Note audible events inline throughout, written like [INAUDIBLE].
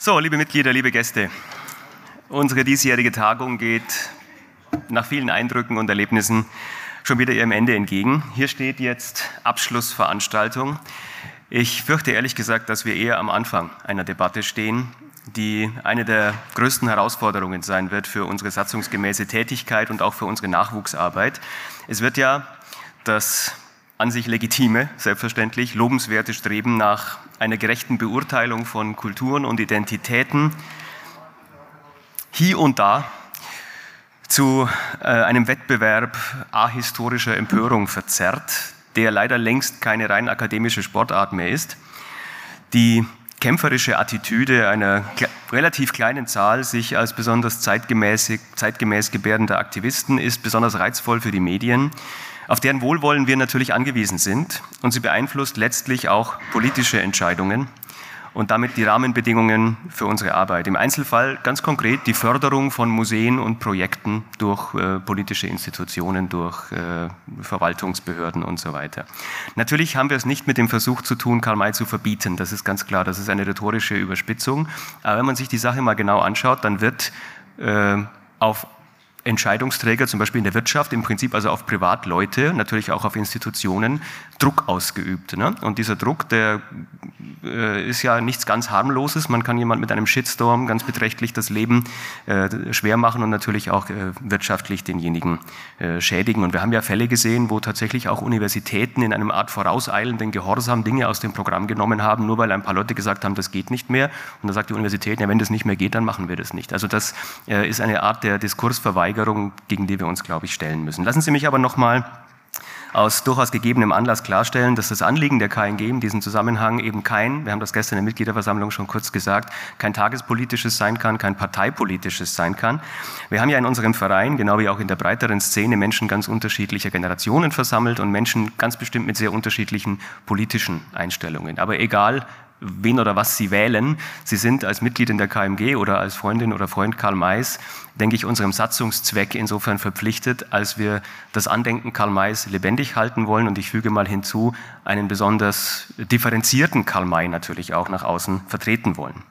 So, liebe Mitglieder, liebe Gäste, unsere diesjährige Tagung geht nach vielen Eindrücken und Erlebnissen schon wieder ihrem Ende entgegen. Hier steht jetzt Abschlussveranstaltung. Ich fürchte ehrlich gesagt, dass wir eher am Anfang einer Debatte stehen, die eine der größten Herausforderungen sein wird für unsere satzungsgemäße Tätigkeit und auch für unsere Nachwuchsarbeit. Es wird ja das an sich legitime, selbstverständlich, lobenswerte Streben nach einer gerechten Beurteilung von Kulturen und Identitäten hier und da zu äh, einem Wettbewerb ahistorischer Empörung verzerrt, der leider längst keine rein akademische Sportart mehr ist. Die kämpferische Attitüde einer relativ kleinen Zahl sich als besonders zeitgemäß, zeitgemäß gebärdender Aktivisten ist besonders reizvoll für die Medien auf deren Wohlwollen wir natürlich angewiesen sind. Und sie beeinflusst letztlich auch politische Entscheidungen und damit die Rahmenbedingungen für unsere Arbeit. Im Einzelfall ganz konkret die Förderung von Museen und Projekten durch äh, politische Institutionen, durch äh, Verwaltungsbehörden und so weiter. Natürlich haben wir es nicht mit dem Versuch zu tun, Karl May zu verbieten. Das ist ganz klar. Das ist eine rhetorische Überspitzung. Aber wenn man sich die Sache mal genau anschaut, dann wird äh, auf Entscheidungsträger, zum Beispiel in der Wirtschaft, im Prinzip also auf Privatleute, natürlich auch auf Institutionen, Druck ausgeübt. Ne? Und dieser Druck, der äh, ist ja nichts ganz harmloses. Man kann jemand mit einem Shitstorm ganz beträchtlich das Leben äh, schwer machen und natürlich auch äh, wirtschaftlich denjenigen äh, schädigen. Und wir haben ja Fälle gesehen, wo tatsächlich auch Universitäten in einem Art vorauseilenden Gehorsam Dinge aus dem Programm genommen haben, nur weil ein paar Leute gesagt haben, das geht nicht mehr. Und dann sagt die Universität, ja, wenn das nicht mehr geht, dann machen wir das nicht. Also das äh, ist eine Art der Diskursverweigerung, gegen die wir uns, glaube ich, stellen müssen. Lassen Sie mich aber noch mal aus durchaus gegebenem Anlass klarstellen, dass das Anliegen der KNG in diesem Zusammenhang eben kein, wir haben das gestern in der Mitgliederversammlung schon kurz gesagt, kein tagespolitisches sein kann, kein parteipolitisches sein kann. Wir haben ja in unserem Verein, genau wie auch in der breiteren Szene, Menschen ganz unterschiedlicher Generationen versammelt und Menschen ganz bestimmt mit sehr unterschiedlichen politischen Einstellungen. Aber egal, wen oder was Sie wählen. Sie sind als Mitglied in der KMG oder als Freundin oder Freund Karl Mays, denke ich, unserem Satzungszweck insofern verpflichtet, als wir das Andenken Karl Mays lebendig halten wollen. Und ich füge mal hinzu, einen besonders differenzierten Karl May natürlich auch nach außen vertreten wollen.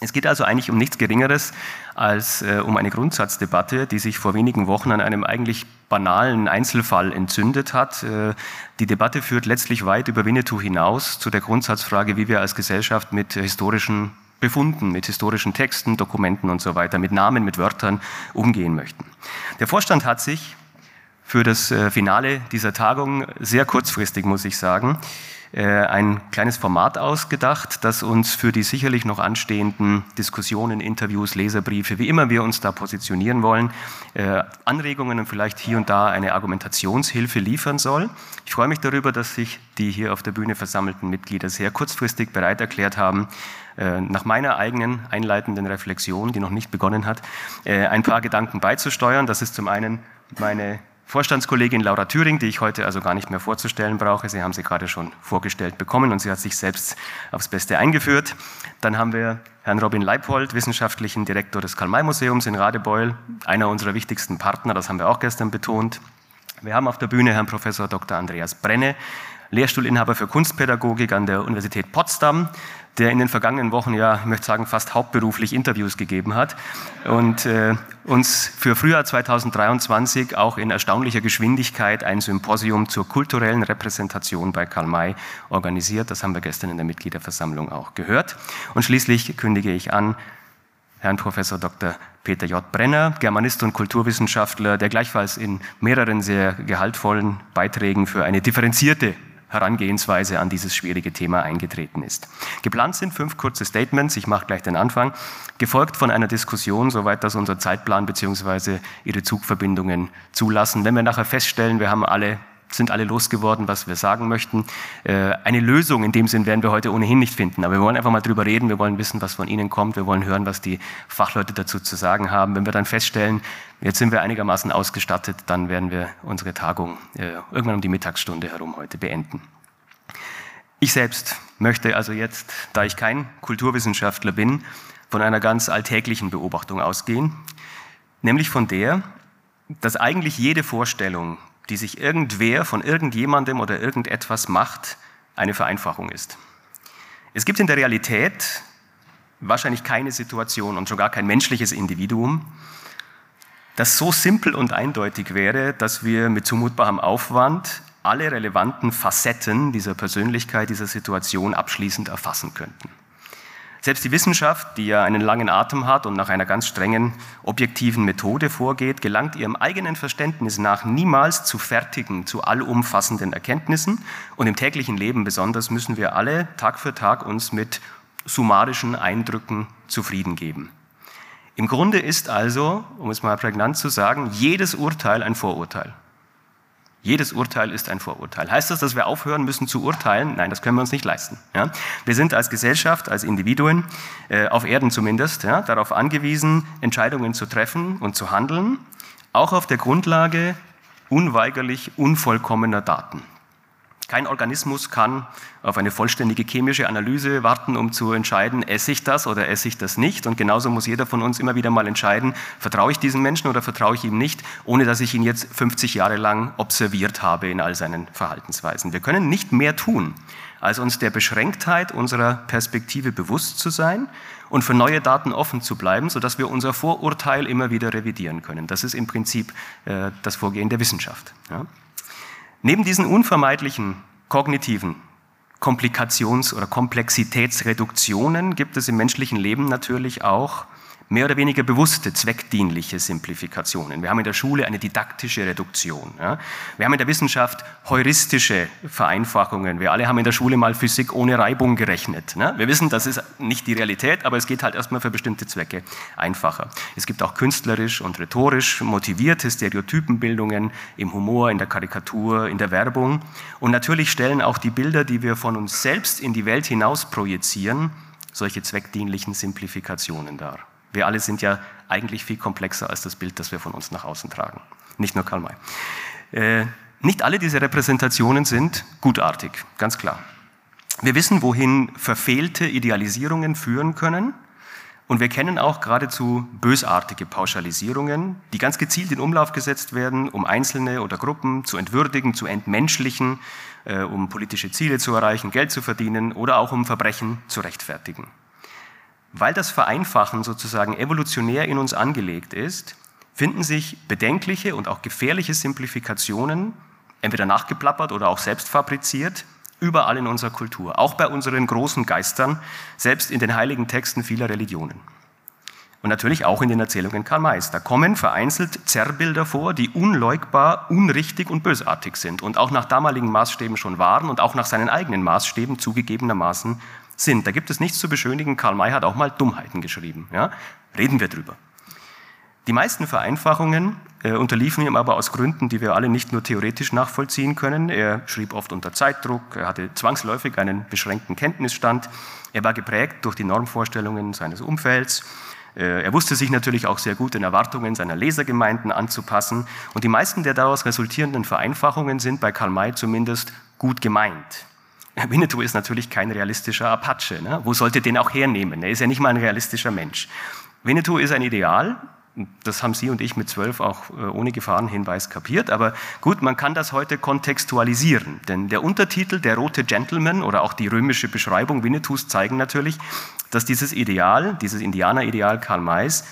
Es geht also eigentlich um nichts Geringeres als äh, um eine Grundsatzdebatte, die sich vor wenigen Wochen an einem eigentlich banalen Einzelfall entzündet hat. Äh, die Debatte führt letztlich weit über Winnetou hinaus zu der Grundsatzfrage, wie wir als Gesellschaft mit historischen Befunden, mit historischen Texten, Dokumenten und so weiter, mit Namen, mit Wörtern umgehen möchten. Der Vorstand hat sich für das äh, Finale dieser Tagung sehr kurzfristig, muss ich sagen, ein kleines Format ausgedacht, das uns für die sicherlich noch anstehenden Diskussionen, Interviews, Leserbriefe, wie immer wir uns da positionieren wollen, äh, Anregungen und vielleicht hier und da eine Argumentationshilfe liefern soll. Ich freue mich darüber, dass sich die hier auf der Bühne versammelten Mitglieder sehr kurzfristig bereit erklärt haben, äh, nach meiner eigenen einleitenden Reflexion, die noch nicht begonnen hat, ein paar Gedanken beizusteuern. Das ist zum einen meine Vorstandskollegin Laura Thüring, die ich heute also gar nicht mehr vorzustellen brauche. Sie haben sie gerade schon vorgestellt bekommen und sie hat sich selbst aufs Beste eingeführt. Dann haben wir Herrn Robin Leipold, wissenschaftlichen Direktor des Karl-May-Museums in Radebeul, einer unserer wichtigsten Partner, das haben wir auch gestern betont. Wir haben auf der Bühne Herrn Professor Dr. Andreas Brenne, Lehrstuhlinhaber für Kunstpädagogik an der Universität Potsdam, der in den vergangenen Wochen ja, ich möchte sagen, fast hauptberuflich Interviews gegeben hat und äh, uns für Frühjahr 2023 auch in erstaunlicher Geschwindigkeit ein Symposium zur kulturellen Repräsentation bei Karl May organisiert. Das haben wir gestern in der Mitgliederversammlung auch gehört. Und schließlich kündige ich an, Herrn Professor Dr. Peter J. Brenner, Germanist und Kulturwissenschaftler, der gleichfalls in mehreren sehr gehaltvollen Beiträgen für eine differenzierte Herangehensweise an dieses schwierige Thema eingetreten ist. Geplant sind fünf kurze Statements, ich mache gleich den Anfang, gefolgt von einer Diskussion, soweit das unser Zeitplan bzw. Ihre Zugverbindungen zulassen. Wenn wir nachher feststellen, wir haben alle sind alle losgeworden, was wir sagen möchten. Äh, eine Lösung in dem Sinn werden wir heute ohnehin nicht finden, aber wir wollen einfach mal drüber reden, wir wollen wissen, was von Ihnen kommt, wir wollen hören, was die Fachleute dazu zu sagen haben. Wenn wir dann feststellen, jetzt sind wir einigermaßen ausgestattet, dann werden wir unsere Tagung äh, irgendwann um die Mittagsstunde herum heute beenden. Ich selbst möchte also jetzt, da ich kein Kulturwissenschaftler bin, von einer ganz alltäglichen Beobachtung ausgehen, nämlich von der, dass eigentlich jede Vorstellung die sich irgendwer von irgendjemandem oder irgendetwas macht, eine Vereinfachung ist. Es gibt in der Realität wahrscheinlich keine Situation und schon gar kein menschliches Individuum, das so simpel und eindeutig wäre, dass wir mit zumutbarem Aufwand alle relevanten Facetten dieser Persönlichkeit, dieser Situation abschließend erfassen könnten. Selbst die Wissenschaft, die ja einen langen Atem hat und nach einer ganz strengen objektiven Methode vorgeht, gelangt ihrem eigenen Verständnis nach niemals zu fertigen, zu allumfassenden Erkenntnissen. Und im täglichen Leben besonders müssen wir alle Tag für Tag uns mit summarischen Eindrücken zufrieden geben. Im Grunde ist also, um es mal prägnant zu sagen, jedes Urteil ein Vorurteil. Jedes Urteil ist ein Vorurteil. Heißt das, dass wir aufhören müssen zu urteilen? Nein, das können wir uns nicht leisten. Ja? Wir sind als Gesellschaft, als Individuen, äh, auf Erden zumindest, ja, darauf angewiesen, Entscheidungen zu treffen und zu handeln, auch auf der Grundlage unweigerlich unvollkommener Daten. Kein Organismus kann auf eine vollständige chemische Analyse warten, um zu entscheiden, esse ich das oder esse ich das nicht. Und genauso muss jeder von uns immer wieder mal entscheiden, vertraue ich diesem Menschen oder vertraue ich ihm nicht, ohne dass ich ihn jetzt 50 Jahre lang observiert habe in all seinen Verhaltensweisen. Wir können nicht mehr tun, als uns der Beschränktheit unserer Perspektive bewusst zu sein und für neue Daten offen zu bleiben, sodass wir unser Vorurteil immer wieder revidieren können. Das ist im Prinzip äh, das Vorgehen der Wissenschaft. Ja? Neben diesen unvermeidlichen kognitiven Komplikations- oder Komplexitätsreduktionen gibt es im menschlichen Leben natürlich auch mehr oder weniger bewusste, zweckdienliche Simplifikationen. Wir haben in der Schule eine didaktische Reduktion. Ja. Wir haben in der Wissenschaft heuristische Vereinfachungen. Wir alle haben in der Schule mal Physik ohne Reibung gerechnet. Ne? Wir wissen, das ist nicht die Realität, aber es geht halt erstmal für bestimmte Zwecke einfacher. Es gibt auch künstlerisch und rhetorisch motivierte Stereotypenbildungen im Humor, in der Karikatur, in der Werbung. Und natürlich stellen auch die Bilder, die wir von uns selbst in die Welt hinaus projizieren, solche zweckdienlichen Simplifikationen dar. Wir alle sind ja eigentlich viel komplexer als das Bild, das wir von uns nach außen tragen. Nicht nur Karl May. Äh, nicht alle diese Repräsentationen sind gutartig, ganz klar. Wir wissen, wohin verfehlte Idealisierungen führen können. Und wir kennen auch geradezu bösartige Pauschalisierungen, die ganz gezielt in Umlauf gesetzt werden, um Einzelne oder Gruppen zu entwürdigen, zu entmenschlichen, äh, um politische Ziele zu erreichen, Geld zu verdienen oder auch um Verbrechen zu rechtfertigen. Weil das Vereinfachen sozusagen evolutionär in uns angelegt ist, finden sich bedenkliche und auch gefährliche Simplifikationen, entweder nachgeplappert oder auch selbst fabriziert, überall in unserer Kultur, auch bei unseren großen Geistern, selbst in den heiligen Texten vieler Religionen. Und natürlich auch in den Erzählungen Karl Mays. Da kommen vereinzelt Zerrbilder vor, die unleugbar, unrichtig und bösartig sind und auch nach damaligen Maßstäben schon waren und auch nach seinen eigenen Maßstäben zugegebenermaßen sind. Da gibt es nichts zu beschönigen. Karl May hat auch mal Dummheiten geschrieben. Ja? Reden wir drüber. Die meisten Vereinfachungen äh, unterliefen ihm aber aus Gründen, die wir alle nicht nur theoretisch nachvollziehen können. Er schrieb oft unter Zeitdruck, er hatte zwangsläufig einen beschränkten Kenntnisstand, er war geprägt durch die Normvorstellungen seines Umfelds. Äh, er wusste sich natürlich auch sehr gut den Erwartungen seiner Lesergemeinden anzupassen. Und die meisten der daraus resultierenden Vereinfachungen sind bei Karl May zumindest gut gemeint. Winnetou ist natürlich kein realistischer Apache. Ne? Wo sollte den auch hernehmen? Er ist ja nicht mal ein realistischer Mensch. Winnetou ist ein Ideal. Das haben Sie und ich mit zwölf auch äh, ohne Gefahrenhinweis kapiert. Aber gut, man kann das heute kontextualisieren. Denn der Untertitel, der rote Gentleman oder auch die römische Beschreibung Winnetous zeigen natürlich, dass dieses Ideal, dieses Indianerideal Karl Mays,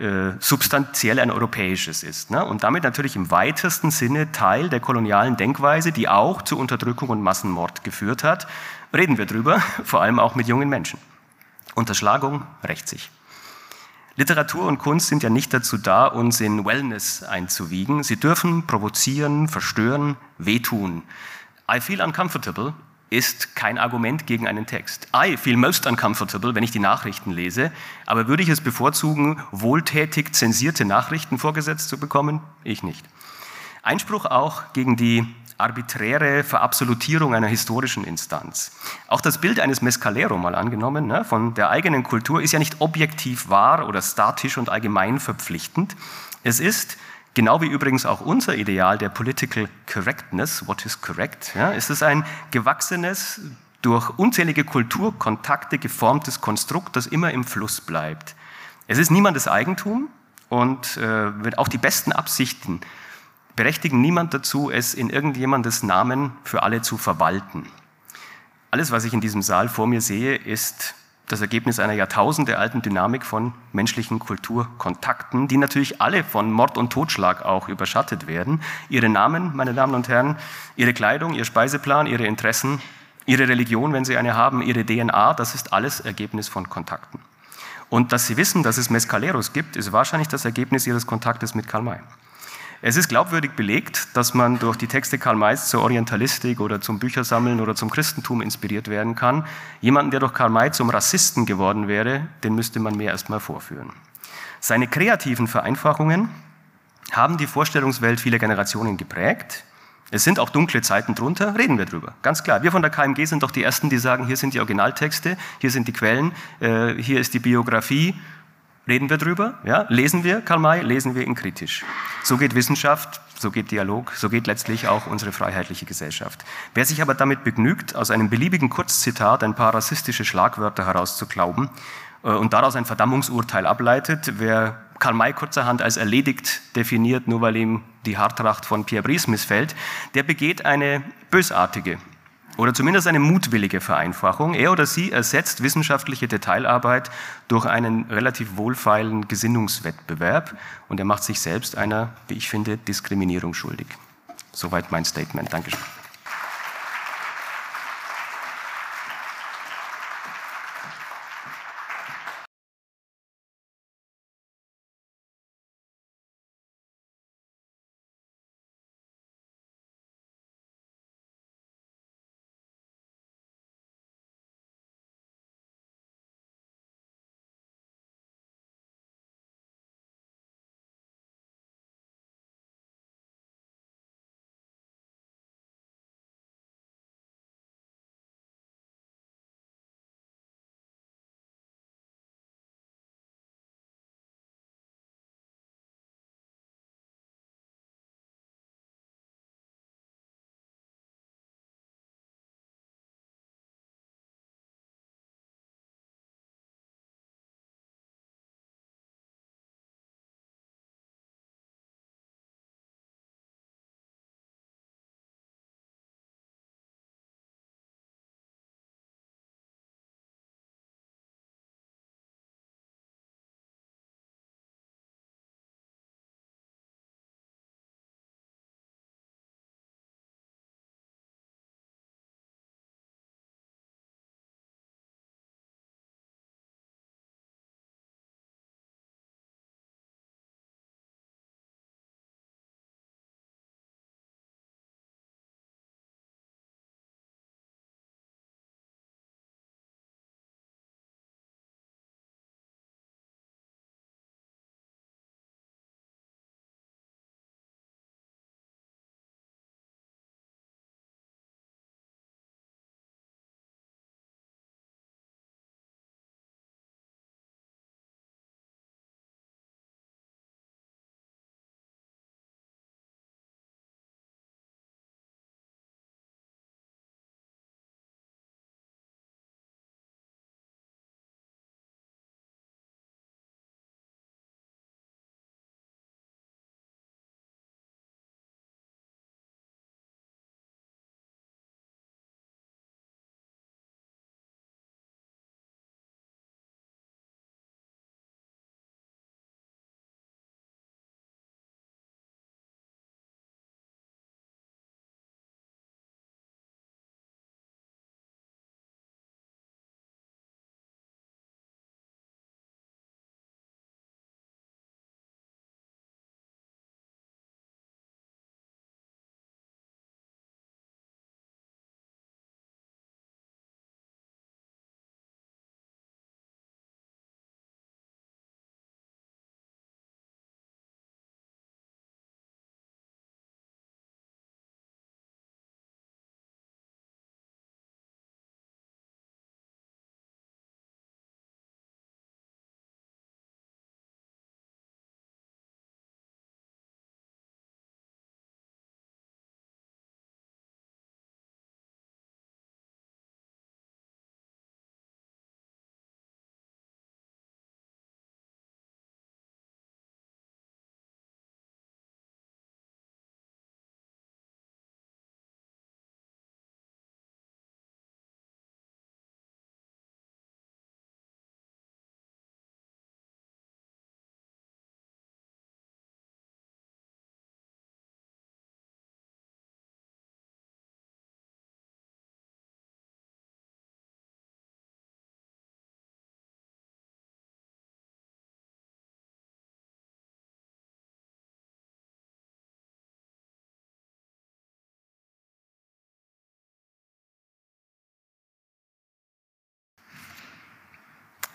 äh, substanziell ein europäisches ist. Ne? Und damit natürlich im weitesten Sinne Teil der kolonialen Denkweise, die auch zu Unterdrückung und Massenmord geführt hat. Reden wir drüber, [LAUGHS] vor allem auch mit jungen Menschen. Unterschlagung rächt sich. Literatur und Kunst sind ja nicht dazu da, uns in Wellness einzuwiegen. Sie dürfen provozieren, verstören, wehtun. I feel uncomfortable ist kein Argument gegen einen Text. I feel most uncomfortable, wenn ich die Nachrichten lese, aber würde ich es bevorzugen, wohltätig zensierte Nachrichten vorgesetzt zu bekommen? Ich nicht. Einspruch auch gegen die arbiträre Verabsolutierung einer historischen Instanz. Auch das Bild eines Mescalero mal angenommen, ne, von der eigenen Kultur, ist ja nicht objektiv wahr oder statisch und allgemein verpflichtend. Es ist Genau wie übrigens auch unser Ideal der Political Correctness, what is correct, ja, ist es ein gewachsenes, durch unzählige Kulturkontakte geformtes Konstrukt, das immer im Fluss bleibt. Es ist niemandes Eigentum und äh, auch die besten Absichten berechtigen niemand dazu, es in irgendjemandes Namen für alle zu verwalten. Alles, was ich in diesem Saal vor mir sehe, ist das Ergebnis einer jahrtausendealten Dynamik von menschlichen Kulturkontakten, die natürlich alle von Mord und Totschlag auch überschattet werden. Ihre Namen, meine Damen und Herren, ihre Kleidung, ihr Speiseplan, ihre Interessen, ihre Religion, wenn sie eine haben, ihre DNA, das ist alles Ergebnis von Kontakten. Und dass Sie wissen, dass es Mescaleros gibt, ist wahrscheinlich das Ergebnis Ihres Kontaktes mit Karl May. Es ist glaubwürdig belegt, dass man durch die Texte Karl Mays zur Orientalistik oder zum Büchersammeln oder zum Christentum inspiriert werden kann. Jemanden, der durch Karl May zum Rassisten geworden wäre, den müsste man mir erstmal vorführen. Seine kreativen Vereinfachungen haben die Vorstellungswelt vieler Generationen geprägt. Es sind auch dunkle Zeiten drunter, reden wir drüber. Ganz klar. Wir von der KMG sind doch die Ersten, die sagen, hier sind die Originaltexte, hier sind die Quellen, äh, hier ist die Biografie Reden wir drüber? Ja? Lesen wir Karl May? Lesen wir ihn kritisch? So geht Wissenschaft, so geht Dialog, so geht letztlich auch unsere freiheitliche Gesellschaft. Wer sich aber damit begnügt, aus einem beliebigen Kurzzitat ein paar rassistische Schlagwörter herauszuklauben äh, und daraus ein Verdammungsurteil ableitet, wer Karl May kurzerhand als erledigt definiert, nur weil ihm die Haartracht von Pierre Brice missfällt, der begeht eine bösartige oder zumindest eine mutwillige Vereinfachung. Er oder sie ersetzt wissenschaftliche Detailarbeit durch einen relativ wohlfeilen Gesinnungswettbewerb und er macht sich selbst einer, wie ich finde, Diskriminierung schuldig. Soweit mein Statement. Dankeschön.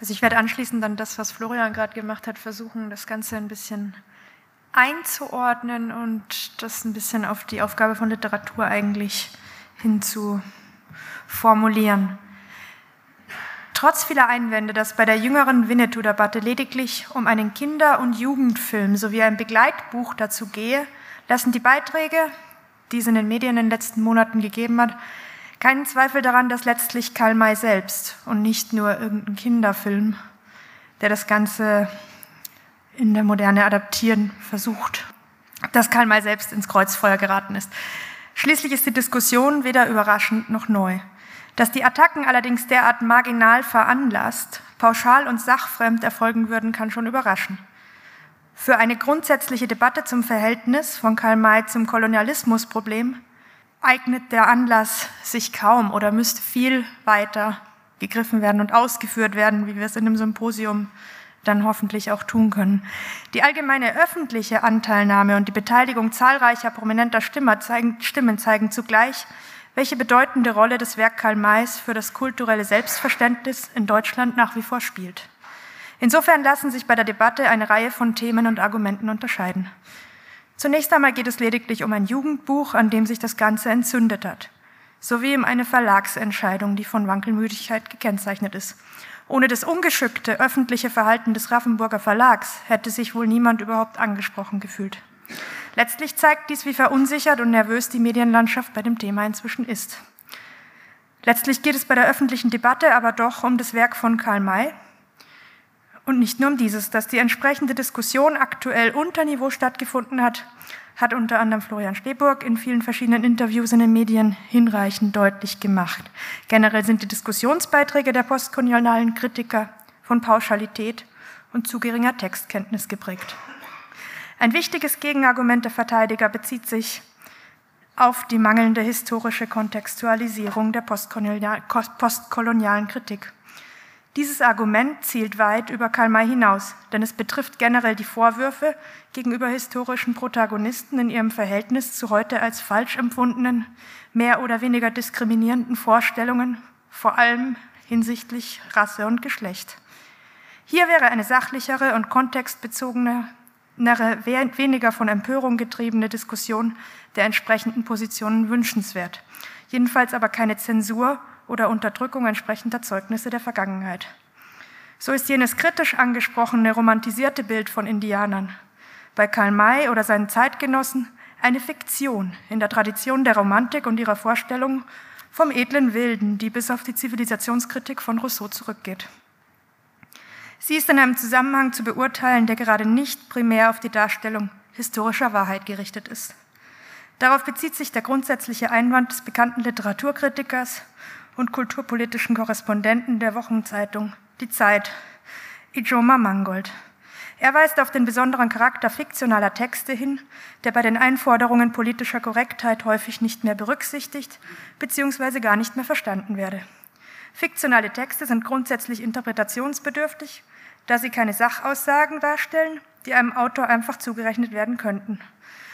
Also ich werde anschließend dann das, was Florian gerade gemacht hat, versuchen, das Ganze ein bisschen einzuordnen und das ein bisschen auf die Aufgabe von Literatur eigentlich hinzuformulieren. Trotz vieler Einwände, dass bei der jüngeren Winnetou-Debatte lediglich um einen Kinder- und Jugendfilm sowie ein Begleitbuch dazu gehe, lassen die Beiträge, die es in den Medien in den letzten Monaten gegeben hat, keinen Zweifel daran, dass letztlich Karl May selbst und nicht nur irgendein Kinderfilm, der das Ganze in der Moderne adaptieren versucht, dass Karl May selbst ins Kreuzfeuer geraten ist. Schließlich ist die Diskussion weder überraschend noch neu. Dass die Attacken allerdings derart marginal veranlasst, pauschal und sachfremd erfolgen würden, kann schon überraschen. Für eine grundsätzliche Debatte zum Verhältnis von Karl May zum Kolonialismusproblem eignet der Anlass sich kaum oder müsste viel weiter gegriffen werden und ausgeführt werden, wie wir es in dem Symposium dann hoffentlich auch tun können. Die allgemeine öffentliche Anteilnahme und die Beteiligung zahlreicher prominenter Stimmen zeigen zugleich, welche bedeutende Rolle das Werk Karl Mays für das kulturelle Selbstverständnis in Deutschland nach wie vor spielt. Insofern lassen sich bei der Debatte eine Reihe von Themen und Argumenten unterscheiden. Zunächst einmal geht es lediglich um ein Jugendbuch, an dem sich das Ganze entzündet hat, sowie um eine Verlagsentscheidung, die von Wankelmüdigkeit gekennzeichnet ist. Ohne das ungeschickte öffentliche Verhalten des Raffenburger Verlags hätte sich wohl niemand überhaupt angesprochen gefühlt. Letztlich zeigt dies, wie verunsichert und nervös die Medienlandschaft bei dem Thema inzwischen ist. Letztlich geht es bei der öffentlichen Debatte aber doch um das Werk von Karl May und nicht nur um dieses. Dass die entsprechende Diskussion aktuell unter Niveau stattgefunden hat, hat unter anderem Florian Steburg in vielen verschiedenen Interviews in den Medien hinreichend deutlich gemacht. Generell sind die Diskussionsbeiträge der postkolonialen Kritiker von Pauschalität und zu geringer Textkenntnis geprägt. Ein wichtiges Gegenargument der Verteidiger bezieht sich auf die mangelnde historische Kontextualisierung der postkolonialen Kritik. Dieses Argument zielt weit über Karl May hinaus, denn es betrifft generell die Vorwürfe gegenüber historischen Protagonisten in ihrem Verhältnis zu heute als falsch empfundenen, mehr oder weniger diskriminierenden Vorstellungen, vor allem hinsichtlich Rasse und Geschlecht. Hier wäre eine sachlichere und kontextbezogene weniger von Empörung getriebene Diskussion der entsprechenden Positionen wünschenswert. Jedenfalls aber keine Zensur oder Unterdrückung entsprechender Zeugnisse der Vergangenheit. So ist jenes kritisch angesprochene romantisierte Bild von Indianern bei Karl May oder seinen Zeitgenossen eine Fiktion in der Tradition der Romantik und ihrer Vorstellung vom edlen Wilden, die bis auf die Zivilisationskritik von Rousseau zurückgeht. Sie ist in einem Zusammenhang zu beurteilen, der gerade nicht primär auf die Darstellung historischer Wahrheit gerichtet ist. Darauf bezieht sich der grundsätzliche Einwand des bekannten Literaturkritikers und kulturpolitischen Korrespondenten der Wochenzeitung Die Zeit, Ijoma Mangold. Er weist auf den besonderen Charakter fiktionaler Texte hin, der bei den Einforderungen politischer Korrektheit häufig nicht mehr berücksichtigt bzw. gar nicht mehr verstanden werde. Fiktionale Texte sind grundsätzlich interpretationsbedürftig da sie keine Sachaussagen darstellen, die einem Autor einfach zugerechnet werden könnten.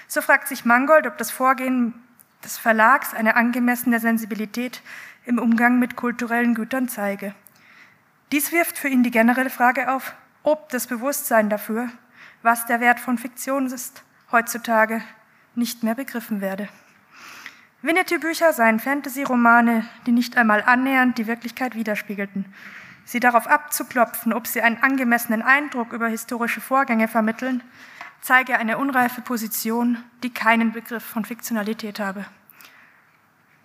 So fragt sich Mangold, ob das Vorgehen des Verlags eine angemessene Sensibilität im Umgang mit kulturellen Gütern zeige. Dies wirft für ihn die generelle Frage auf, ob das Bewusstsein dafür, was der Wert von Fiktion ist, heutzutage nicht mehr begriffen werde. Winnetou-Bücher seien Fantasy-Romane, die nicht einmal annähernd die Wirklichkeit widerspiegelten sie darauf abzuklopfen, ob sie einen angemessenen Eindruck über historische Vorgänge vermitteln, zeige eine unreife Position, die keinen Begriff von Fiktionalität habe.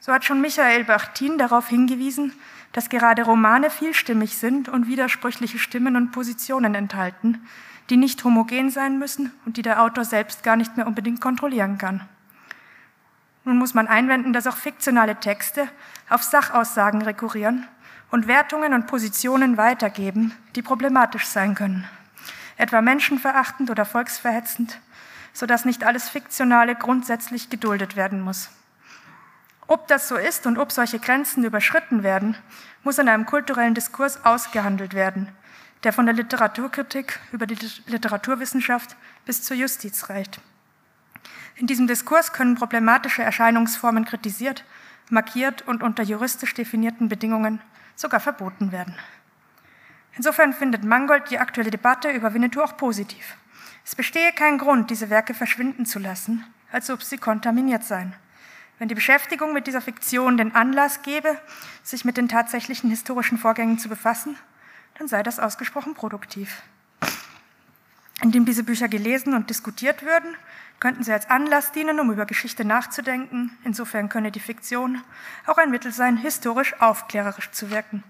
So hat schon Michael Bachtin darauf hingewiesen, dass gerade Romane vielstimmig sind und widersprüchliche Stimmen und Positionen enthalten, die nicht homogen sein müssen und die der Autor selbst gar nicht mehr unbedingt kontrollieren kann. Nun muss man einwenden, dass auch fiktionale Texte auf Sachaussagen rekurrieren und Wertungen und Positionen weitergeben, die problematisch sein können, etwa menschenverachtend oder volksverhetzend, sodass nicht alles Fiktionale grundsätzlich geduldet werden muss. Ob das so ist und ob solche Grenzen überschritten werden, muss in einem kulturellen Diskurs ausgehandelt werden, der von der Literaturkritik über die Literaturwissenschaft bis zur Justiz reicht. In diesem Diskurs können problematische Erscheinungsformen kritisiert, markiert und unter juristisch definierten Bedingungen sogar verboten werden. Insofern findet Mangold die aktuelle Debatte über Winnetou auch positiv. Es bestehe kein Grund, diese Werke verschwinden zu lassen, als ob sie kontaminiert seien. Wenn die Beschäftigung mit dieser Fiktion den Anlass gebe, sich mit den tatsächlichen historischen Vorgängen zu befassen, dann sei das ausgesprochen produktiv. Indem diese Bücher gelesen und diskutiert würden, könnten sie als Anlass dienen, um über Geschichte nachzudenken. Insofern könne die Fiktion auch ein Mittel sein, historisch aufklärerisch zu wirken,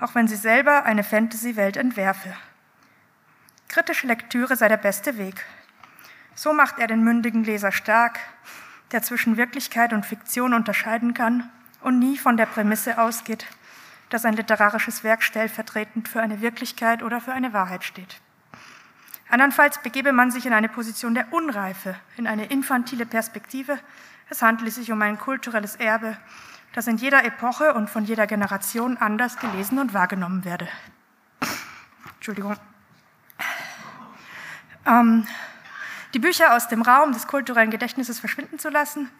auch wenn sie selber eine Fantasy-Welt entwerfe. Kritische Lektüre sei der beste Weg. So macht er den mündigen Leser stark, der zwischen Wirklichkeit und Fiktion unterscheiden kann und nie von der Prämisse ausgeht, dass ein literarisches Werk stellvertretend für eine Wirklichkeit oder für eine Wahrheit steht. Andernfalls begebe man sich in eine Position der Unreife, in eine infantile Perspektive. Es handele sich um ein kulturelles Erbe, das in jeder Epoche und von jeder Generation anders gelesen und wahrgenommen werde. Entschuldigung. Ähm, die Bücher aus dem Raum des kulturellen Gedächtnisses verschwinden zu lassen,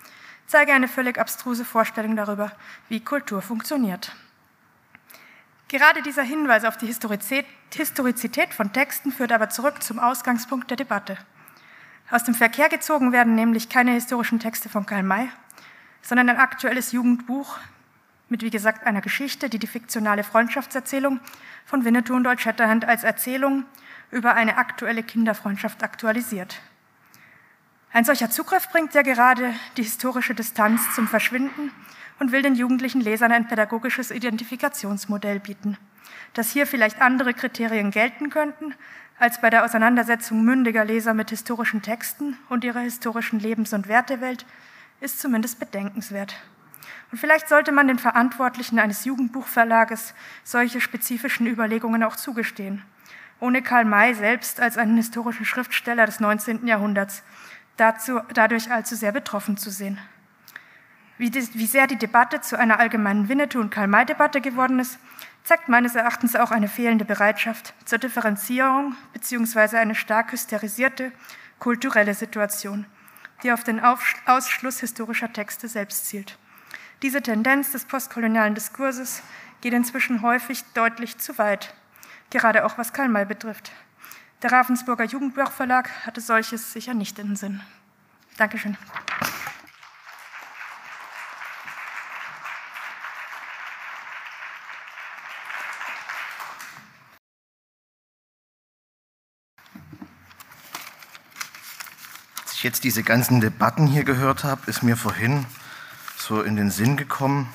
zeige eine völlig abstruse Vorstellung darüber, wie Kultur funktioniert. Gerade dieser Hinweis auf die Historizität von Texten führt aber zurück zum Ausgangspunkt der Debatte. Aus dem Verkehr gezogen werden nämlich keine historischen Texte von Karl May, sondern ein aktuelles Jugendbuch mit, wie gesagt, einer Geschichte, die die fiktionale Freundschaftserzählung von Winnetou und Old Shatterhand als Erzählung über eine aktuelle Kinderfreundschaft aktualisiert. Ein solcher Zugriff bringt ja gerade die historische Distanz zum Verschwinden und will den jugendlichen Lesern ein pädagogisches Identifikationsmodell bieten, dass hier vielleicht andere Kriterien gelten könnten als bei der Auseinandersetzung mündiger Leser mit historischen Texten und ihrer historischen Lebens- und Wertewelt, ist zumindest bedenkenswert. Und vielleicht sollte man den Verantwortlichen eines Jugendbuchverlages solche spezifischen Überlegungen auch zugestehen, ohne Karl May selbst als einen historischen Schriftsteller des 19. Jahrhunderts dazu, dadurch allzu sehr betroffen zu sehen. Wie, die, wie sehr die Debatte zu einer allgemeinen Winnetou- und Karl-May-Debatte geworden ist, zeigt meines Erachtens auch eine fehlende Bereitschaft zur Differenzierung bzw. eine stark hysterisierte kulturelle Situation, die auf den Ausschluss historischer Texte selbst zielt. Diese Tendenz des postkolonialen Diskurses geht inzwischen häufig deutlich zu weit, gerade auch was Karl May betrifft. Der Ravensburger Jugendbuchverlag hatte solches sicher nicht in den Sinn. Dankeschön. Jetzt diese ganzen Debatten hier gehört habe, ist mir vorhin so in den Sinn gekommen,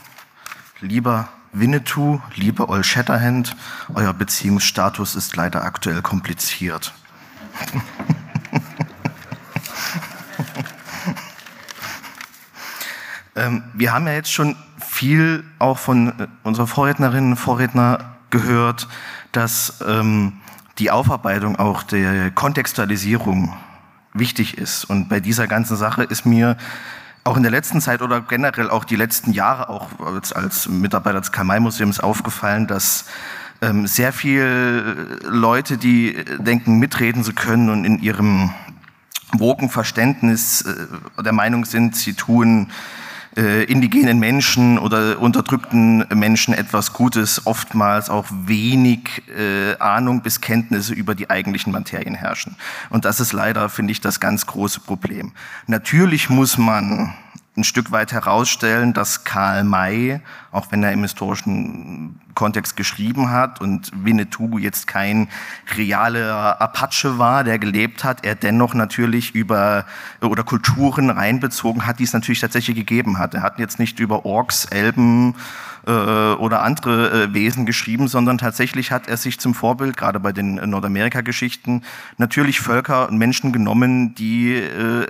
lieber Winnetou, lieber Old Shatterhand, euer Beziehungsstatus ist leider aktuell kompliziert. [LAUGHS] ähm, wir haben ja jetzt schon viel auch von äh, unserer Vorrednerinnen und Vorredner gehört, dass ähm, die Aufarbeitung auch der Kontextualisierung wichtig ist. Und bei dieser ganzen Sache ist mir auch in der letzten Zeit oder generell auch die letzten Jahre auch als, als Mitarbeiter des Karl-May-Museums aufgefallen, dass ähm, sehr viele Leute, die denken, mitreden zu können und in ihrem wogen Verständnis äh, der Meinung sind, sie tun äh, indigenen Menschen oder unterdrückten Menschen etwas Gutes, oftmals auch wenig äh, Ahnung bis Kenntnisse über die eigentlichen Materien herrschen. Und das ist leider, finde ich, das ganz große Problem. Natürlich muss man ein Stück weit herausstellen, dass Karl May, auch wenn er im historischen Kontext geschrieben hat und Winnetou jetzt kein realer Apache war, der gelebt hat, er dennoch natürlich über oder Kulturen reinbezogen hat, die es natürlich tatsächlich gegeben hat. Er hat jetzt nicht über Orks, Elben äh, oder andere äh, Wesen geschrieben, sondern tatsächlich hat er sich zum Vorbild, gerade bei den Nordamerika-Geschichten, natürlich Völker und Menschen genommen, die äh,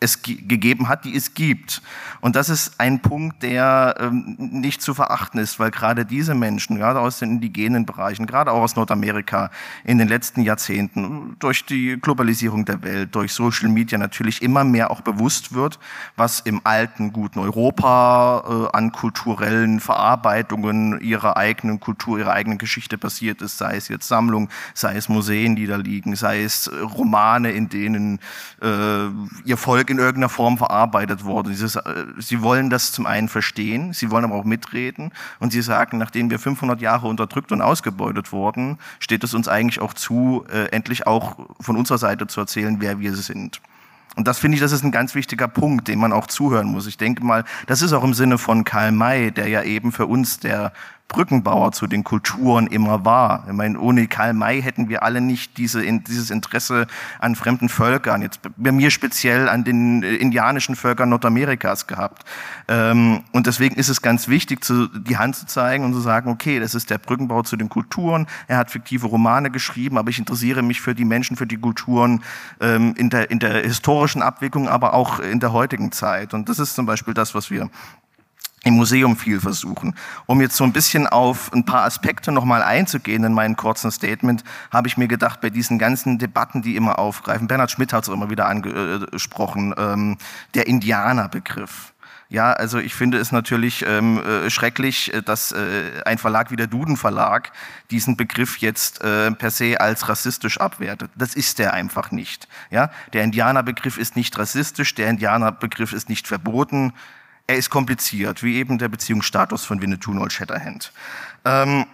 es gegeben hat, die es gibt. Und das ist ein Punkt, der ähm, nicht zu verachten ist, weil gerade diese Menschen, gerade aus den indigenen Bereichen, gerade auch aus Nordamerika in den letzten Jahrzehnten durch die Globalisierung der Welt, durch Social Media natürlich immer mehr auch bewusst wird, was im alten guten Europa äh, an kulturellen Verarbeitungen ihrer eigenen Kultur, ihrer eigenen Geschichte passiert ist, sei es jetzt Sammlung, sei es Museen, die da liegen, sei es äh, Romane, in denen äh, ihr Volk in irgendeiner Form verarbeitet wurde. Dieses, äh, sie wollen das zum einen verstehen, sie wollen aber auch mit eintreten und sie sagen, nachdem wir 500 Jahre unterdrückt und ausgebeutet wurden, steht es uns eigentlich auch zu, äh, endlich auch von unserer Seite zu erzählen, wer wir sind. Und das finde ich, das ist ein ganz wichtiger Punkt, dem man auch zuhören muss. Ich denke mal, das ist auch im Sinne von Karl May, der ja eben für uns der Brückenbauer zu den Kulturen immer war. Ich meine, ohne Karl May hätten wir alle nicht diese, dieses Interesse an fremden Völkern, jetzt bei mir speziell an den äh, indianischen Völkern Nordamerikas gehabt. Ähm, und deswegen ist es ganz wichtig, die Hand zu zeigen und zu sagen, okay, das ist der Brückenbau zu den Kulturen. Er hat fiktive Romane geschrieben, aber ich interessiere mich für die Menschen, für die Kulturen ähm, in, der, in der historischen Abwicklung, aber auch in der heutigen Zeit. Und das ist zum Beispiel das, was wir im Museum viel versuchen. Um jetzt so ein bisschen auf ein paar Aspekte nochmal einzugehen in meinem kurzen Statement, habe ich mir gedacht, bei diesen ganzen Debatten, die immer aufgreifen, Bernhard Schmidt hat es immer wieder angesprochen, ähm, der Indianerbegriff. Ja, also ich finde es natürlich ähm, äh, schrecklich, äh, dass äh, ein Verlag wie der Duden Verlag diesen Begriff jetzt äh, per se als rassistisch abwertet. Das ist er einfach nicht. Ja, der Indianerbegriff ist nicht rassistisch, der Indianerbegriff ist nicht verboten er ist kompliziert, wie eben der Beziehungsstatus von Winnetou und Shatterhand. Ähm,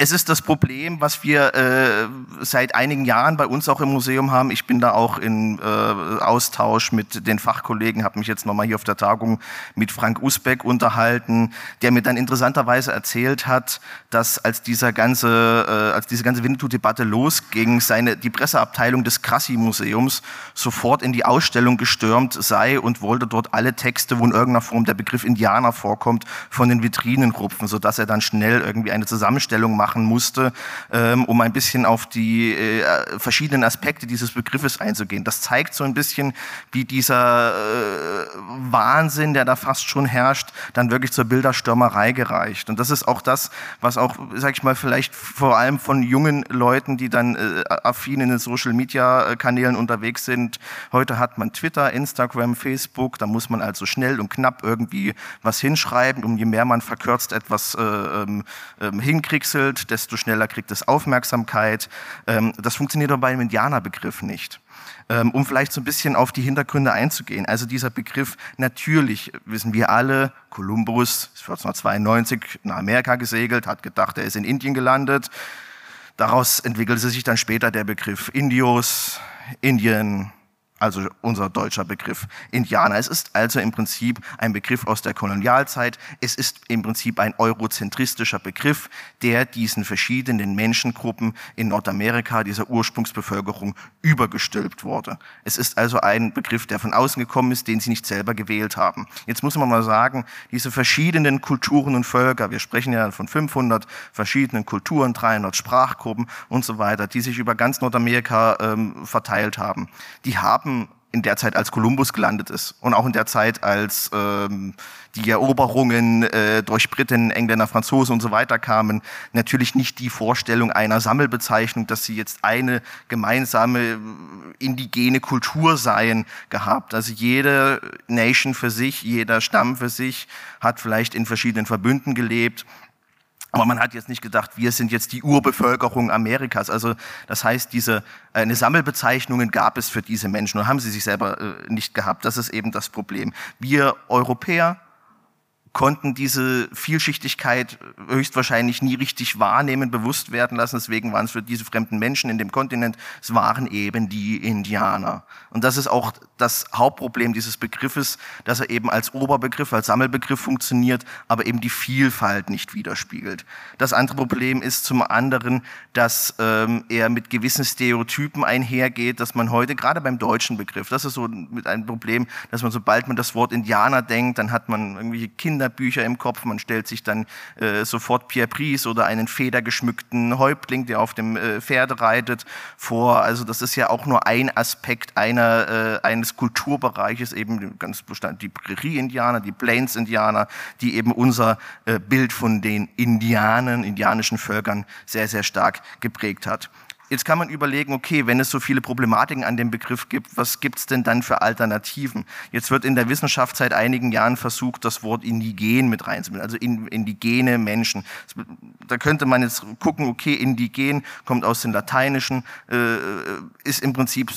es ist das Problem, was wir äh, seit einigen Jahren bei uns auch im Museum haben. Ich bin da auch in äh, Austausch mit den Fachkollegen, habe mich jetzt nochmal hier auf der Tagung mit Frank Usbeck unterhalten, der mir dann interessanterweise erzählt hat, dass als dieser ganze, äh, als diese ganze Winnetou-Debatte losging, seine die Presseabteilung des Krassi-Museums sofort in die Ausstellung gestürmt sei und wollte dort alle Texte, wo in irgendeiner Form der Begriff Indianer vorkommt, von den Vitrinen rupfen, sodass er dann schnell irgendwie eine Zusammenstellung macht machen musste, ähm, um ein bisschen auf die äh, verschiedenen Aspekte dieses Begriffes einzugehen. Das zeigt so ein bisschen, wie dieser äh, Wahnsinn, der da fast schon herrscht, dann wirklich zur Bilderstürmerei gereicht. Und das ist auch das, was auch, sag ich mal, vielleicht vor allem von jungen Leuten, die dann äh, affin in den Social-Media-Kanälen unterwegs sind. Heute hat man Twitter, Instagram, Facebook, da muss man also schnell und knapp irgendwie was hinschreiben. Und je mehr man verkürzt etwas äh, ähm, ähm hinkriegselt, desto schneller kriegt es Aufmerksamkeit. Ähm, das funktioniert aber beim Indianerbegriff nicht ähm, um vielleicht so ein bisschen auf die Hintergründe einzugehen. Also dieser Begriff, natürlich wissen wir alle, Kolumbus ist 1492 nach Amerika gesegelt, hat gedacht, er ist in Indien gelandet. Daraus entwickelte sich dann später der Begriff Indios, Indien, also unser deutscher Begriff Indianer. Es ist also im Prinzip ein Begriff aus der Kolonialzeit. Es ist im Prinzip ein eurozentristischer Begriff, der diesen verschiedenen Menschengruppen in Nordamerika, dieser Ursprungsbevölkerung, übergestülpt wurde. Es ist also ein Begriff, der von außen gekommen ist, den sie nicht selber gewählt haben. Jetzt muss man mal sagen, diese verschiedenen Kulturen und Völker, wir sprechen ja von 500 verschiedenen Kulturen, 300 Sprachgruppen und so weiter, die sich über ganz Nordamerika ähm, verteilt haben, die haben haben in der Zeit, als Kolumbus gelandet ist und auch in der Zeit, als ähm, die Eroberungen äh, durch Briten, Engländer, Franzosen und so weiter kamen, natürlich nicht die Vorstellung einer Sammelbezeichnung, dass sie jetzt eine gemeinsame äh, indigene Kultur seien, gehabt. Also jede Nation für sich, jeder Stamm für sich hat vielleicht in verschiedenen Verbünden gelebt aber man hat jetzt nicht gedacht, wir sind jetzt die Urbevölkerung Amerikas. Also das heißt, diese äh, eine Sammelbezeichnungen gab es für diese Menschen und haben sie sich selber äh, nicht gehabt. Das ist eben das Problem. Wir Europäer konnten diese Vielschichtigkeit höchstwahrscheinlich nie richtig wahrnehmen, bewusst werden lassen. Deswegen waren es für diese fremden Menschen in dem Kontinent, es waren eben die Indianer. Und das ist auch das Hauptproblem dieses Begriffes, dass er eben als Oberbegriff, als Sammelbegriff funktioniert, aber eben die Vielfalt nicht widerspiegelt. Das andere Problem ist zum anderen, dass ähm, er mit gewissen Stereotypen einhergeht, dass man heute, gerade beim deutschen Begriff, das ist so mit einem Problem, dass man, sobald man das Wort Indianer denkt, dann hat man irgendwelche Kinder Kinderbücher im Kopf. Man stellt sich dann äh, sofort Pierre Brice oder einen federgeschmückten Häuptling, der auf dem äh, Pferd reitet, vor. Also das ist ja auch nur ein Aspekt einer, äh, eines Kulturbereiches, eben ganz bestand die Prärie-Indianer, die Plains-Indianer, die eben unser äh, Bild von den Indianern, indianischen Völkern sehr, sehr stark geprägt hat. Jetzt kann man überlegen, okay, wenn es so viele Problematiken an dem Begriff gibt, was gibt es denn dann für Alternativen? Jetzt wird in der Wissenschaft seit einigen Jahren versucht, das Wort indigen mit reinzunehmen, also in, indigene Menschen. Da könnte man jetzt gucken, okay, indigen kommt aus dem Lateinischen, äh, ist im Prinzip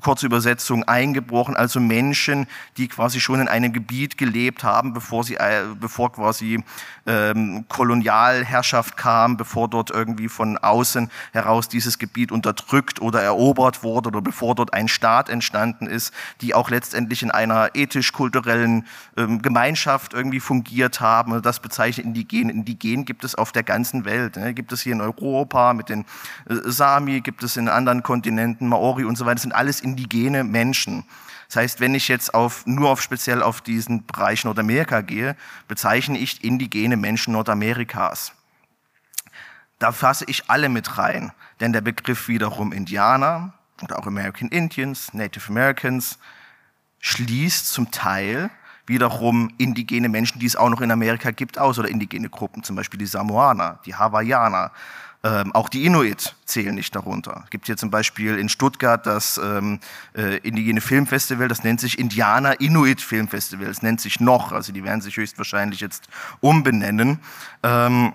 kurze Übersetzung eingebrochen, also Menschen, die quasi schon in einem Gebiet gelebt haben, bevor sie, äh, bevor quasi ähm, Kolonialherrschaft kam, bevor dort irgendwie von außen heraus dieses Gebiet unterdrückt oder erobert wurde oder bevor dort ein Staat entstanden ist, die auch letztendlich in einer ethisch-kulturellen ähm, Gemeinschaft irgendwie fungiert haben. Das bezeichnet Indigen. Indigen gibt es auf der ganzen Welt. Ne? Gibt es hier in Europa mit den äh, Sami, gibt es in anderen Kontinenten, Maori und so weiter. Das sind alles indigene Menschen. Das heißt, wenn ich jetzt auf, nur auf speziell auf diesen Bereich Nordamerika gehe, bezeichne ich indigene Menschen Nordamerikas. Da fasse ich alle mit rein, denn der Begriff wiederum Indianer oder auch American Indians, Native Americans schließt zum Teil wiederum indigene Menschen, die es auch noch in Amerika gibt, aus oder indigene Gruppen, zum Beispiel die Samoaner, die Hawaiianer, ähm, auch die Inuit zählen nicht darunter. Es gibt hier zum Beispiel in Stuttgart das ähm, äh, indigene Filmfestival, das nennt sich Indianer Inuit Filmfestival. Das nennt sich noch, also die werden sich höchstwahrscheinlich jetzt umbenennen. Ähm,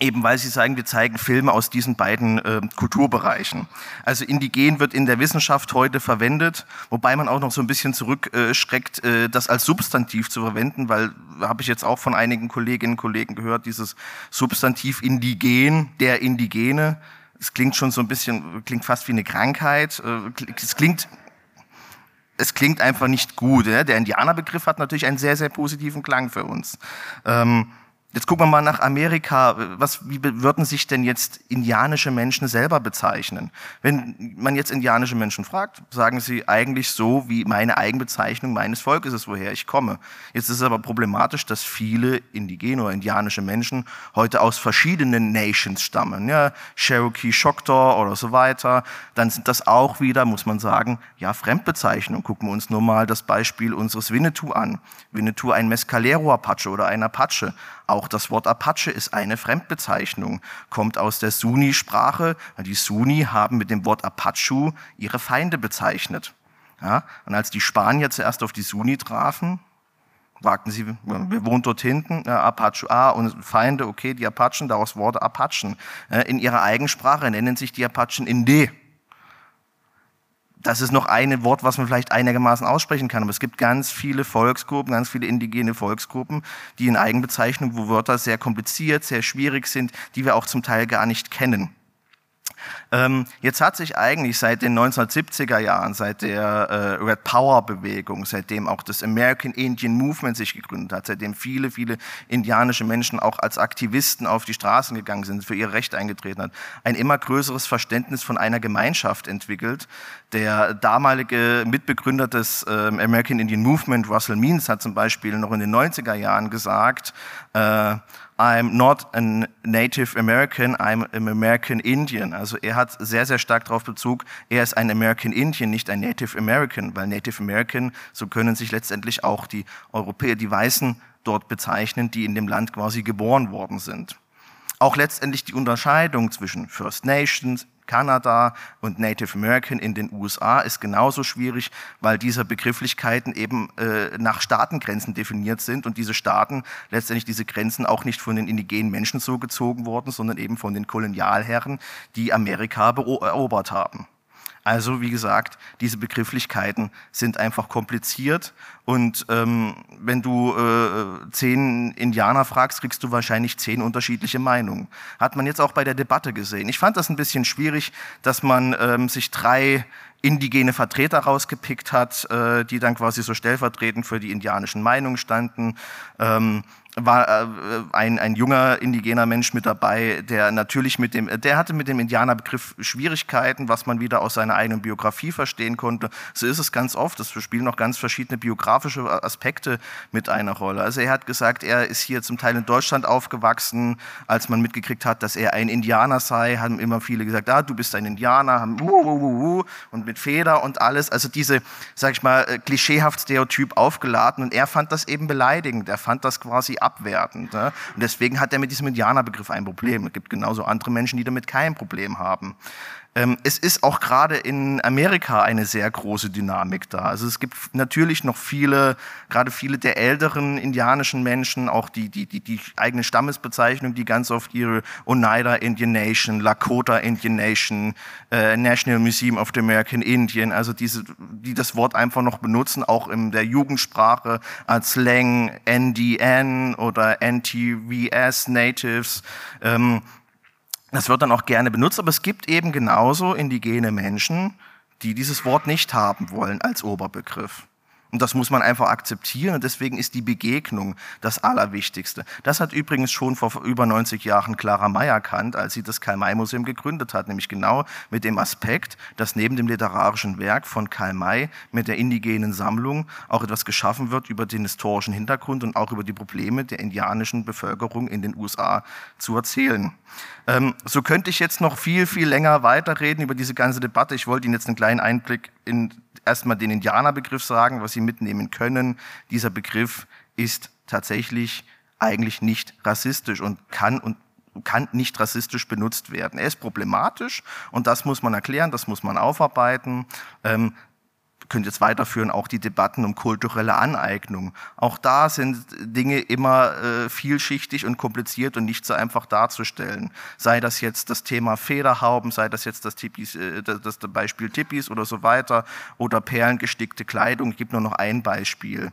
eben weil sie sagen, wir zeigen Filme aus diesen beiden äh, Kulturbereichen. Also indigen wird in der Wissenschaft heute verwendet, wobei man auch noch so ein bisschen zurückschreckt, äh, das als Substantiv zu verwenden, weil habe ich jetzt auch von einigen Kolleginnen und Kollegen gehört, dieses Substantiv indigen, der Indigene, es klingt schon so ein bisschen, klingt fast wie eine Krankheit, äh, es klingt es klingt einfach nicht gut. Der Indianerbegriff hat natürlich einen sehr, sehr positiven Klang für uns. Ähm, Jetzt gucken wir mal nach Amerika. Was, wie würden sich denn jetzt indianische Menschen selber bezeichnen? Wenn man jetzt indianische Menschen fragt, sagen sie eigentlich so, wie meine Eigenbezeichnung meines Volkes ist, woher ich komme. Jetzt ist es aber problematisch, dass viele indigene oder indianische Menschen heute aus verschiedenen Nations stammen. Ja, Cherokee, Choctaw oder so weiter. Dann sind das auch wieder, muss man sagen, ja, Fremdbezeichnungen. Gucken wir uns nur mal das Beispiel unseres Winnetou an. Winnetou ein Mescalero Apache oder ein Apache. Auch das Wort Apache ist eine Fremdbezeichnung, kommt aus der Suni-Sprache. Die Suni haben mit dem Wort Apache ihre Feinde bezeichnet. Ja, und als die Spanier zuerst auf die Suni trafen, fragten sie, wir wohnen dort hinten, ja, Apache, ah, und Feinde, okay, die Apachen, daraus Worte Apachen. In ihrer Eigensprache nennen sich die Apachen Inde das ist noch ein Wort, was man vielleicht einigermaßen aussprechen kann. Aber es gibt ganz viele Volksgruppen, ganz viele indigene Volksgruppen, die in Eigenbezeichnung, wo Wörter sehr kompliziert, sehr schwierig sind, die wir auch zum Teil gar nicht kennen. Ähm, jetzt hat sich eigentlich seit den 1970er Jahren, seit der äh, Red Power Bewegung, seitdem auch das American Indian Movement sich gegründet hat, seitdem viele, viele indianische Menschen auch als Aktivisten auf die Straßen gegangen sind, für ihre Rechte eingetreten hat, ein immer größeres Verständnis von einer Gemeinschaft entwickelt. Der damalige Mitbegründer des äh, American Indian Movement, Russell Means, hat zum Beispiel noch in den 90er Jahren gesagt, äh, I'm not a Native American, I'm an American Indian. Also er hat sehr, sehr stark darauf Bezug, er ist ein American Indian, nicht ein Native American, weil Native American, so können sich letztendlich auch die Europäer, die Weißen dort bezeichnen, die in dem Land quasi geboren worden sind. Auch letztendlich die Unterscheidung zwischen First Nations, Kanada und Native American in den USA ist genauso schwierig, weil diese Begrifflichkeiten eben äh, nach Staatengrenzen definiert sind und diese Staaten letztendlich diese Grenzen auch nicht von den indigenen Menschen so gezogen wurden, sondern eben von den Kolonialherren, die Amerika erobert haben. Also wie gesagt, diese Begrifflichkeiten sind einfach kompliziert und ähm, wenn du äh, zehn Indianer fragst, kriegst du wahrscheinlich zehn unterschiedliche Meinungen. Hat man jetzt auch bei der Debatte gesehen. Ich fand das ein bisschen schwierig, dass man ähm, sich drei indigene Vertreter rausgepickt hat, äh, die dann quasi so stellvertretend für die indianischen Meinungen standen. Ähm, war äh, ein, ein junger indigener Mensch mit dabei, der natürlich mit dem, der hatte mit dem Indianerbegriff Schwierigkeiten, was man wieder aus seiner eigenen Biografie verstehen konnte. So ist es ganz oft. Es spielen noch ganz verschiedene biografische Aspekte mit einer Rolle. Also er hat gesagt, er ist hier zum Teil in Deutschland aufgewachsen. Als man mitgekriegt hat, dass er ein Indianer sei, haben immer viele gesagt, ah, du bist ein Indianer, haben uh, uh, uh, und mit Feder und alles. Also diese, sag ich mal, äh, klischeehaft Stereotyp aufgeladen. Und er fand das eben beleidigend. Er fand das quasi abwertend. Ne? Und deswegen hat er mit diesem Indianerbegriff ein Problem. Es gibt genauso andere Menschen, die damit kein Problem haben. Ähm, es ist auch gerade in Amerika eine sehr große Dynamik da. Also es gibt natürlich noch viele, gerade viele der älteren indianischen Menschen, auch die, die, die, die eigene Stammesbezeichnung, die ganz oft ihre Oneida Indian Nation, Lakota Indian Nation, äh, National Museum of the American Indian, also diese, die das Wort einfach noch benutzen, auch in der Jugendsprache als Slang, NDN oder NTVS Natives. Ähm, das wird dann auch gerne benutzt, aber es gibt eben genauso indigene Menschen, die dieses Wort nicht haben wollen als Oberbegriff. Und das muss man einfach akzeptieren und deswegen ist die Begegnung das Allerwichtigste. Das hat übrigens schon vor über 90 Jahren Clara May erkannt, als sie das Karl-May-Museum gegründet hat, nämlich genau mit dem Aspekt, dass neben dem literarischen Werk von Karl May mit der indigenen Sammlung auch etwas geschaffen wird über den historischen Hintergrund und auch über die Probleme der indianischen Bevölkerung in den USA zu erzählen. Ähm, so könnte ich jetzt noch viel, viel länger weiterreden über diese ganze Debatte. Ich wollte Ihnen jetzt einen kleinen Einblick in erstmal den Indianerbegriff sagen, was Sie mitnehmen können. Dieser Begriff ist tatsächlich eigentlich nicht rassistisch und kann und kann nicht rassistisch benutzt werden. Er ist problematisch und das muss man erklären, das muss man aufarbeiten. Ähm, könnt jetzt weiterführen, auch die Debatten um kulturelle Aneignung. Auch da sind Dinge immer äh, vielschichtig und kompliziert und nicht so einfach darzustellen. Sei das jetzt das Thema Federhauben, sei das jetzt das, Tippis, äh, das, Beispiel Tippis oder so weiter oder perlengestickte Kleidung. Ich gebe nur noch ein Beispiel.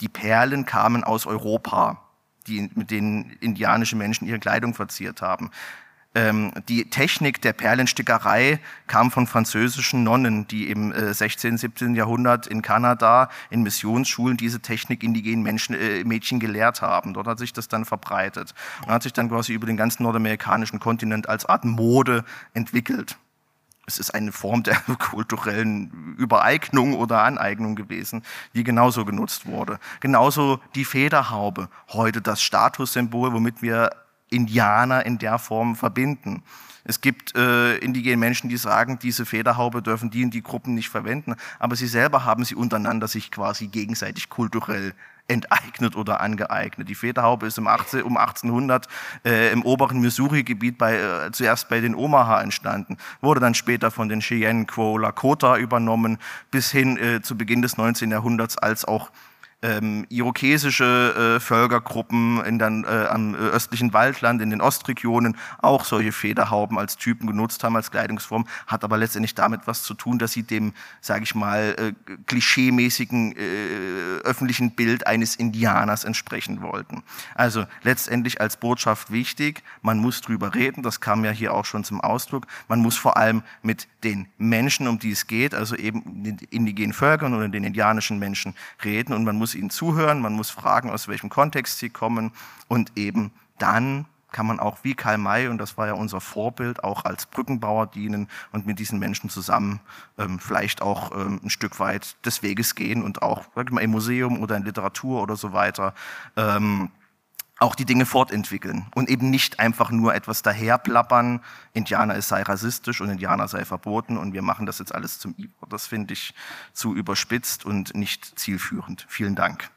Die Perlen kamen aus Europa die, mit denen indianische Menschen ihre Kleidung verziert haben. Ähm, die Technik der Perlenstickerei kam von französischen Nonnen, die im 16., äh, 17. Jahrhundert in Kanada in Missionsschulen diese Technik indigenen Menschen, äh, Mädchen gelehrt haben. Dort hat sich das dann verbreitet und hat sich dann quasi über den ganzen nordamerikanischen Kontinent als Art Mode entwickelt. Es ist eine Form der [LAUGHS] kulturellen Übereignung oder Aneignung gewesen, die genauso genutzt wurde. Genauso die Federhaube, heute das Statussymbol, womit wir Indianer in der Form verbinden. Es gibt äh, indigene Menschen, die sagen, diese Federhaube dürfen die und die Gruppen nicht verwenden, aber sie selber haben sie untereinander sich quasi gegenseitig kulturell enteignet oder angeeignet. Die Federhaube ist im 18, um 1800 äh, im oberen Missouri-Gebiet bei, äh, zuerst bei den Omaha entstanden, wurde dann später von den Cheyenne, Quo, Lakota übernommen, bis hin äh, zu Beginn des 19. Jahrhunderts als auch ähm, irokesische äh, Völkergruppen in den, äh, am äh, östlichen Waldland, in den Ostregionen auch solche Federhauben als Typen genutzt haben, als Kleidungsform, hat aber letztendlich damit was zu tun, dass sie dem, sage ich mal, äh, klischeemäßigen äh, öffentlichen Bild eines Indianers entsprechen wollten. Also letztendlich als Botschaft wichtig, man muss drüber reden, das kam ja hier auch schon zum Ausdruck, man muss vor allem mit den Menschen, um die es geht, also eben den indigenen Völkern oder den indianischen Menschen reden und man muss ihnen zuhören, man muss fragen, aus welchem Kontext sie kommen. Und eben dann kann man auch wie Karl May, und das war ja unser Vorbild, auch als Brückenbauer dienen und mit diesen Menschen zusammen ähm, vielleicht auch ähm, ein Stück weit des Weges gehen und auch sag ich mal, im Museum oder in Literatur oder so weiter ähm, auch die Dinge fortentwickeln und eben nicht einfach nur etwas daherplappern, Indianer sei rassistisch und Indianer sei verboten und wir machen das jetzt alles zum Ivo. Das finde ich zu überspitzt und nicht zielführend. Vielen Dank.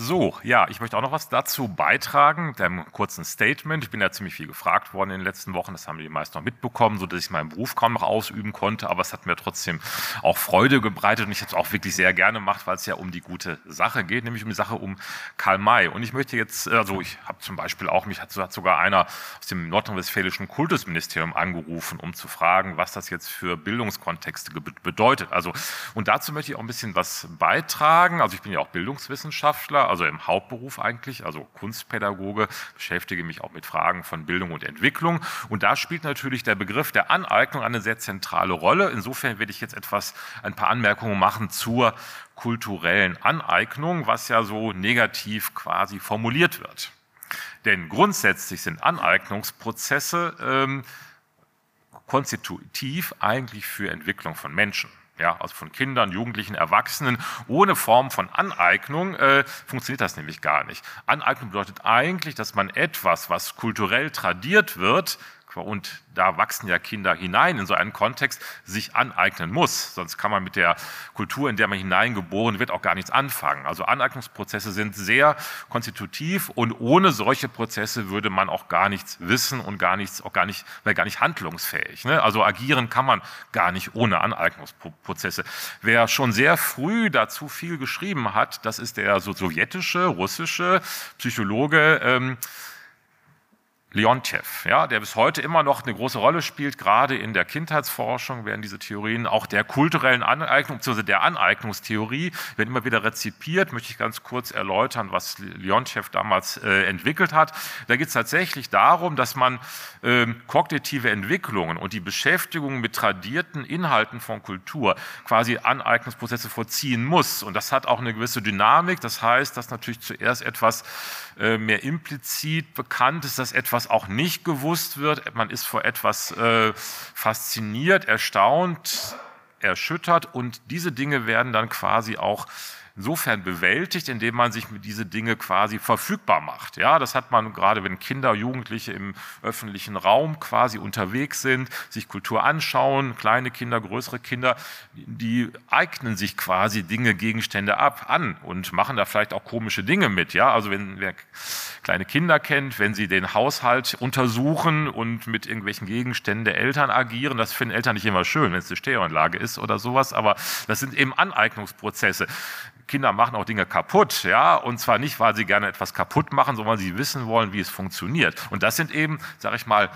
So, ja, ich möchte auch noch was dazu beitragen, mit einem kurzen Statement. Ich bin ja ziemlich viel gefragt worden in den letzten Wochen, das haben die meisten noch mitbekommen, so dass ich meinen Beruf kaum noch ausüben konnte, aber es hat mir trotzdem auch Freude gebreitet und ich habe es auch wirklich sehr gerne gemacht, weil es ja um die gute Sache geht, nämlich um die Sache um Karl May. Und ich möchte jetzt, also ich habe zum Beispiel auch, mich hat sogar einer aus dem nordrhein-westfälischen Kultusministerium angerufen, um zu fragen, was das jetzt für Bildungskontexte bedeutet. Also, und dazu möchte ich auch ein bisschen was beitragen. Also ich bin ja auch Bildungswissenschaftler, also im Hauptberuf eigentlich, also Kunstpädagoge, beschäftige mich auch mit Fragen von Bildung und Entwicklung. Und da spielt natürlich der Begriff der Aneignung eine sehr zentrale Rolle. Insofern werde ich jetzt etwas, ein paar Anmerkungen machen zur kulturellen Aneignung, was ja so negativ quasi formuliert wird. Denn grundsätzlich sind Aneignungsprozesse ähm, konstitutiv eigentlich für Entwicklung von Menschen. Ja, also von Kindern, Jugendlichen, Erwachsenen. Ohne Form von Aneignung äh, funktioniert das nämlich gar nicht. Aneignung bedeutet eigentlich, dass man etwas, was kulturell tradiert wird, und da wachsen ja Kinder hinein in so einen Kontext, sich aneignen muss. Sonst kann man mit der Kultur, in der man hineingeboren wird, auch gar nichts anfangen. Also Aneignungsprozesse sind sehr konstitutiv und ohne solche Prozesse würde man auch gar nichts wissen und gar nichts, auch gar nicht, wäre gar nicht handlungsfähig. Ne? Also agieren kann man gar nicht ohne Aneignungsprozesse. Wer schon sehr früh dazu viel geschrieben hat, das ist der sowjetische, russische Psychologe, ähm, Leontjev, ja, der bis heute immer noch eine große Rolle spielt, gerade in der Kindheitsforschung werden diese Theorien auch der kulturellen Aneignung bzw. der Aneignungstheorie werden immer wieder rezipiert. Möchte ich ganz kurz erläutern, was Leontjev damals äh, entwickelt hat. Da geht es tatsächlich darum, dass man äh, kognitive Entwicklungen und die Beschäftigung mit tradierten Inhalten von Kultur quasi Aneignungsprozesse vollziehen muss. Und das hat auch eine gewisse Dynamik. Das heißt, dass natürlich zuerst etwas mehr implizit bekannt ist, dass etwas auch nicht gewusst wird. Man ist vor etwas äh, fasziniert, erstaunt, erschüttert und diese Dinge werden dann quasi auch insofern bewältigt, indem man sich mit diese Dinge quasi verfügbar macht. Ja, das hat man gerade, wenn Kinder, Jugendliche im öffentlichen Raum quasi unterwegs sind, sich Kultur anschauen, kleine Kinder, größere Kinder, die eignen sich quasi Dinge, Gegenstände ab, an und machen da vielleicht auch komische Dinge mit. Ja, also wenn wer kleine Kinder kennt, wenn sie den Haushalt untersuchen und mit irgendwelchen Gegenständen der Eltern agieren, das finden Eltern nicht immer schön, wenn es eine Stereoanlage ist oder sowas, aber das sind eben Aneignungsprozesse. Kinder machen auch Dinge kaputt, ja, und zwar nicht, weil sie gerne etwas kaputt machen, sondern weil sie wissen wollen, wie es funktioniert. Und das sind eben, sage ich mal,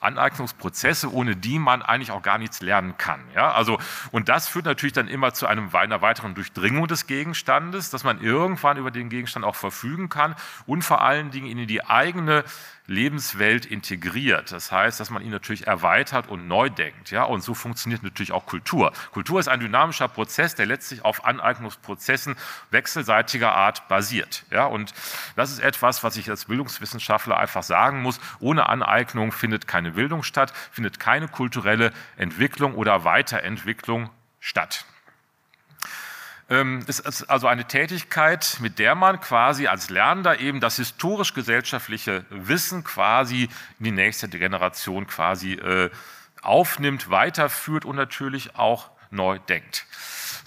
Aneignungsprozesse, ohne die man eigentlich auch gar nichts lernen kann. Ja? Also, und das führt natürlich dann immer zu einem, einer weiteren Durchdringung des Gegenstandes, dass man irgendwann über den Gegenstand auch verfügen kann und vor allen Dingen in die eigene Lebenswelt integriert. Das heißt, dass man ihn natürlich erweitert und neu denkt. Ja? Und so funktioniert natürlich auch Kultur. Kultur ist ein dynamischer Prozess, der letztlich auf Aneignungsprozessen wechselseitiger Art basiert. Ja? Und das ist etwas, was ich als Bildungswissenschaftler einfach sagen muss. Ohne Aneignung findet keine Bildung statt, findet keine kulturelle Entwicklung oder Weiterentwicklung statt. Ähm, es ist also eine Tätigkeit, mit der man quasi als Lernender eben das historisch-gesellschaftliche Wissen quasi in die nächste Generation quasi äh, aufnimmt, weiterführt und natürlich auch neu denkt.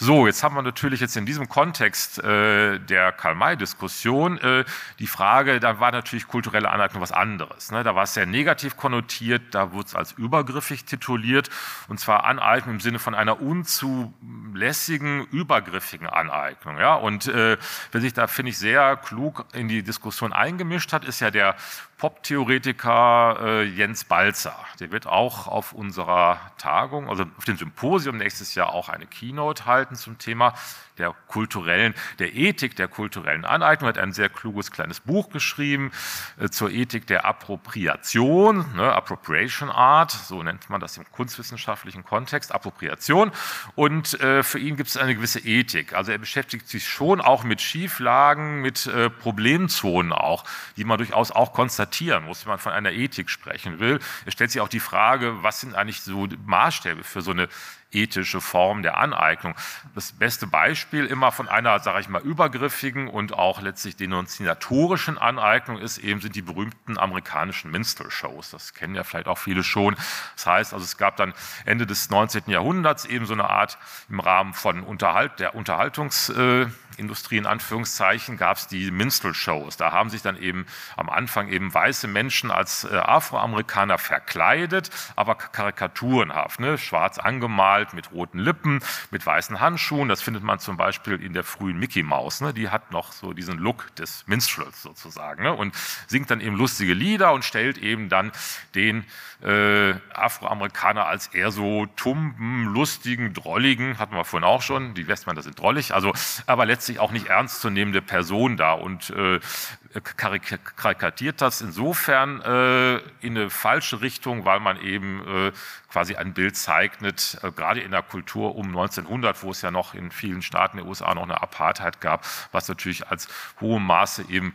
So, jetzt haben wir natürlich jetzt in diesem Kontext äh, der Karl-May-Diskussion äh, die Frage, da war natürlich kulturelle Aneignung was anderes. Ne? Da war es sehr negativ konnotiert, da wurde es als übergriffig tituliert und zwar Aneignung im Sinne von einer unzulässigen, übergriffigen Aneignung. Ja? Und äh, wer sich da, finde ich, sehr klug in die Diskussion eingemischt hat, ist ja der Pop-Theoretiker äh, Jens Balzer. Der wird auch auf unserer Tagung, also auf dem Symposium nächstes Jahr auch eine Keynote halten zum Thema der kulturellen, der Ethik der kulturellen Aneignung, hat ein sehr kluges kleines Buch geschrieben äh, zur Ethik der Appropriation, ne, Appropriation Art, so nennt man das im kunstwissenschaftlichen Kontext, Appropriation. Und äh, für ihn gibt es eine gewisse Ethik. Also er beschäftigt sich schon auch mit Schieflagen, mit äh, Problemzonen auch, die man durchaus auch konstatieren muss, wenn man von einer Ethik sprechen will. Er stellt sich auch die Frage, was sind eigentlich so Maßstäbe für so eine ethische Form der Aneignung. Das beste Beispiel immer von einer, sage ich mal, übergriffigen und auch letztlich denunziatorischen Aneignung ist eben sind die berühmten amerikanischen Minstrel-Shows. Das kennen ja vielleicht auch viele schon. Das heißt, also es gab dann Ende des 19. Jahrhunderts eben so eine Art im Rahmen von Unterhalt, der Unterhaltungs äh, Industrie in Anführungszeichen gab es die Minstrel-Shows. Da haben sich dann eben am Anfang eben weiße Menschen als äh, Afroamerikaner verkleidet, aber karikaturenhaft, ne? schwarz angemalt, mit roten Lippen, mit weißen Handschuhen. Das findet man zum Beispiel in der frühen Mickey Mouse. Ne? Die hat noch so diesen Look des Minstrels sozusagen ne? und singt dann eben lustige Lieder und stellt eben dann den äh, Afroamerikaner als eher so tumben, lustigen, drolligen, hatten wir vorhin auch schon, die Westmänner sind drollig, also aber letztlich auch nicht ernstzunehmende Person da und äh, karikatiert das. Insofern äh, in eine falsche Richtung, weil man eben äh, quasi ein Bild zeichnet, äh, gerade in der Kultur um 1900, wo es ja noch in vielen Staaten der USA noch eine Apartheid gab, was natürlich als hohem Maße eben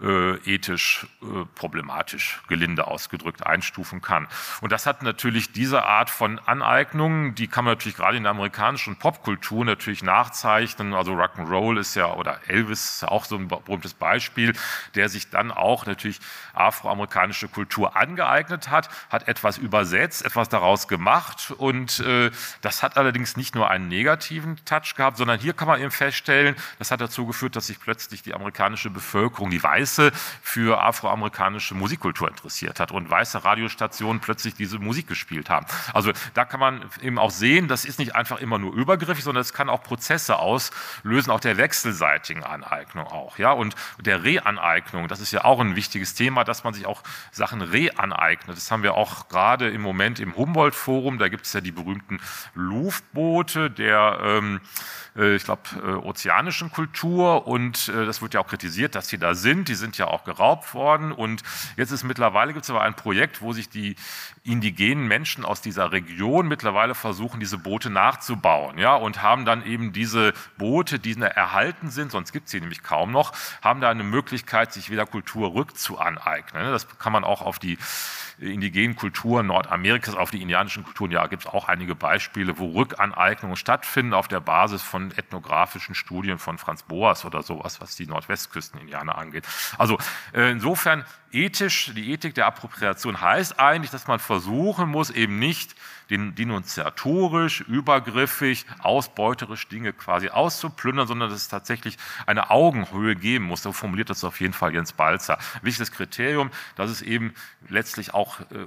äh, ethisch äh, problematisch, gelinde ausgedrückt, einstufen kann. Und das hat natürlich diese Art von Aneignungen, die kann man natürlich gerade in der amerikanischen Popkultur natürlich nachzeichnen. Also Rock'n'Roll ist ja, oder Elvis ist auch so ein berühmtes Beispiel, der sich dann auch natürlich afroamerikanische Kultur angeeignet hat, hat etwas übersetzt, etwas daraus gemacht und äh, das hat allerdings nicht nur einen negativen Touch gehabt, sondern hier kann man eben feststellen, das hat dazu geführt, dass sich plötzlich die amerikanische Bevölkerung, die weiß Weiße für afroamerikanische Musikkultur interessiert hat und weiße Radiostationen plötzlich diese Musik gespielt haben. Also da kann man eben auch sehen, das ist nicht einfach immer nur übergriffig, sondern es kann auch Prozesse auslösen, auch der wechselseitigen Aneignung auch, ja, und der Reaneignung, das ist ja auch ein wichtiges Thema, dass man sich auch Sachen reaneignet. Das haben wir auch gerade im Moment im Humboldt-Forum, da gibt es ja die berühmten Luftboote der ähm, äh, ich glaube, äh, ozeanischen Kultur und äh, das wird ja auch kritisiert, dass die da sind. Die sind ja auch geraubt worden und jetzt ist mittlerweile gibt es aber ein Projekt, wo sich die indigenen Menschen aus dieser Region mittlerweile versuchen, diese Boote nachzubauen, ja, und haben dann eben diese Boote, die erhalten sind, sonst gibt es sie nämlich kaum noch, haben da eine Möglichkeit, sich wieder Kultur rückzuaneignen. Das kann man auch auf die indigenen Kulturen Nordamerikas, auf die indianischen Kulturen, ja, gibt es auch einige Beispiele, wo Rückaneignungen stattfinden auf der Basis von ethnografischen Studien von Franz Boas oder sowas, was die Nordwestküsten-Indianer angeht. Also äh, insofern ethisch, die Ethik der Appropriation heißt eigentlich, dass man versuchen muss, eben nicht den denunziatorisch, übergriffig, ausbeuterisch Dinge quasi auszuplündern, sondern dass es tatsächlich eine Augenhöhe geben muss. So formuliert das auf jeden Fall Jens Balzer. Wichtiges Kriterium, dass es eben letztlich auch äh,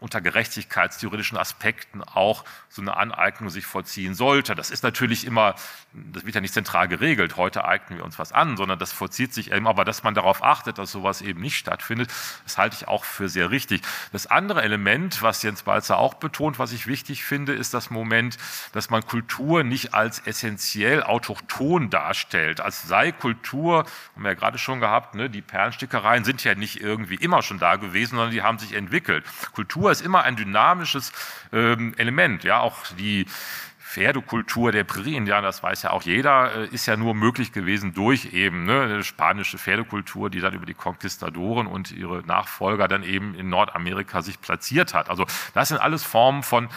unter gerechtigkeitstheoretischen Aspekten auch so eine Aneignung sich vollziehen sollte. Das ist natürlich immer, das wird ja nicht zentral geregelt, heute eignen wir uns was an, sondern das vollzieht sich eben, aber dass man darauf achtet, dass sowas eben nicht stattfindet, das halte ich auch für sehr richtig. Das andere Element, was Jens Balzer auch betont, was ich wichtig finde, ist das Moment, dass man Kultur nicht als essentiell autochton darstellt, als sei Kultur, haben wir ja gerade schon gehabt, ne, die Perlenstickereien sind ja nicht irgendwie immer schon da gewesen, sondern die haben sich entwickelt. Kultur ist immer ein dynamisches ähm, Element. Ja, auch die Pferdekultur der Prärie-Indianer, das weiß ja auch jeder, äh, ist ja nur möglich gewesen durch eben ne, eine spanische Pferdekultur, die dann über die Konquistadoren und ihre Nachfolger dann eben in Nordamerika sich platziert hat. Also das sind alles Formen von,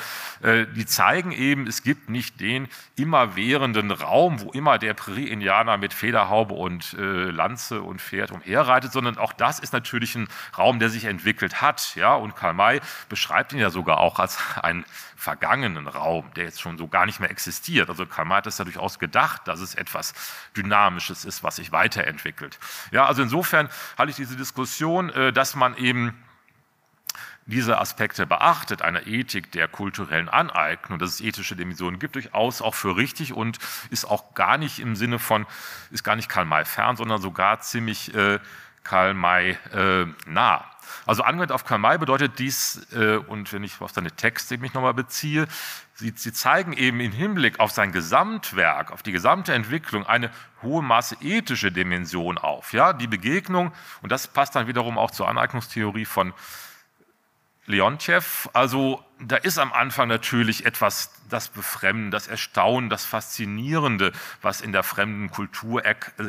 äh, die zeigen eben, es gibt nicht den immerwährenden Raum, wo immer der Prärie-Indianer mit Federhaube und äh, Lanze und Pferd umherreitet, sondern auch das ist natürlich ein Raum, der sich entwickelt hat. Ja? Und Karl May beschreibt ihn ja sogar auch als ein vergangenen Raum, der jetzt schon so gar nicht mehr existiert. Also Karl May hat es ja durchaus gedacht, dass es etwas Dynamisches ist, was sich weiterentwickelt. Ja, also insofern halte ich diese Diskussion, äh, dass man eben diese Aspekte beachtet, einer Ethik der kulturellen Aneignung, dass es ethische Dimensionen gibt, durchaus auch für richtig und ist auch gar nicht im Sinne von, ist gar nicht Karl May fern, sondern sogar ziemlich äh, Karl May äh, nah. Also angewendet auf Karl May bedeutet dies, äh, und wenn ich auf seine Texte mich nochmal beziehe, sie, sie zeigen eben im Hinblick auf sein Gesamtwerk, auf die gesamte Entwicklung eine hohe Maße ethische Dimension auf. Ja, die Begegnung, und das passt dann wiederum auch zur Aneignungstheorie von Leontjev, also da ist am Anfang natürlich etwas, das Befremden, das Erstaunen, das Faszinierende, was in der fremden Kultur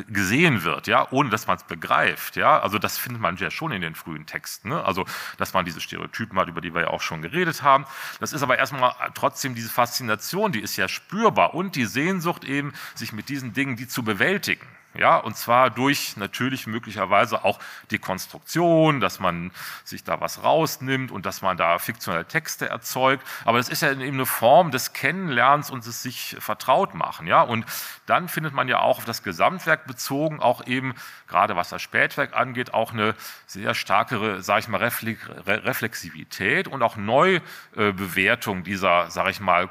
gesehen wird, ja, ohne dass man es begreift, ja. Also das findet man ja schon in den frühen Texten, ne? also dass man diese Stereotypen hat, über die wir ja auch schon geredet haben. Das ist aber erstmal trotzdem diese Faszination, die ist ja spürbar und die Sehnsucht eben, sich mit diesen Dingen, die zu bewältigen. Ja, und zwar durch natürlich möglicherweise auch die Konstruktion, dass man sich da was rausnimmt und dass man da fiktionelle Texte erzeugt. Aber das ist ja eben eine Form des Kennenlernens und des sich vertraut machen. Ja, und dann findet man ja auch auf das Gesamtwerk bezogen auch eben, gerade was das Spätwerk angeht, auch eine sehr starke, sage ich mal, Reflexivität und auch Neubewertung dieser, sage ich mal,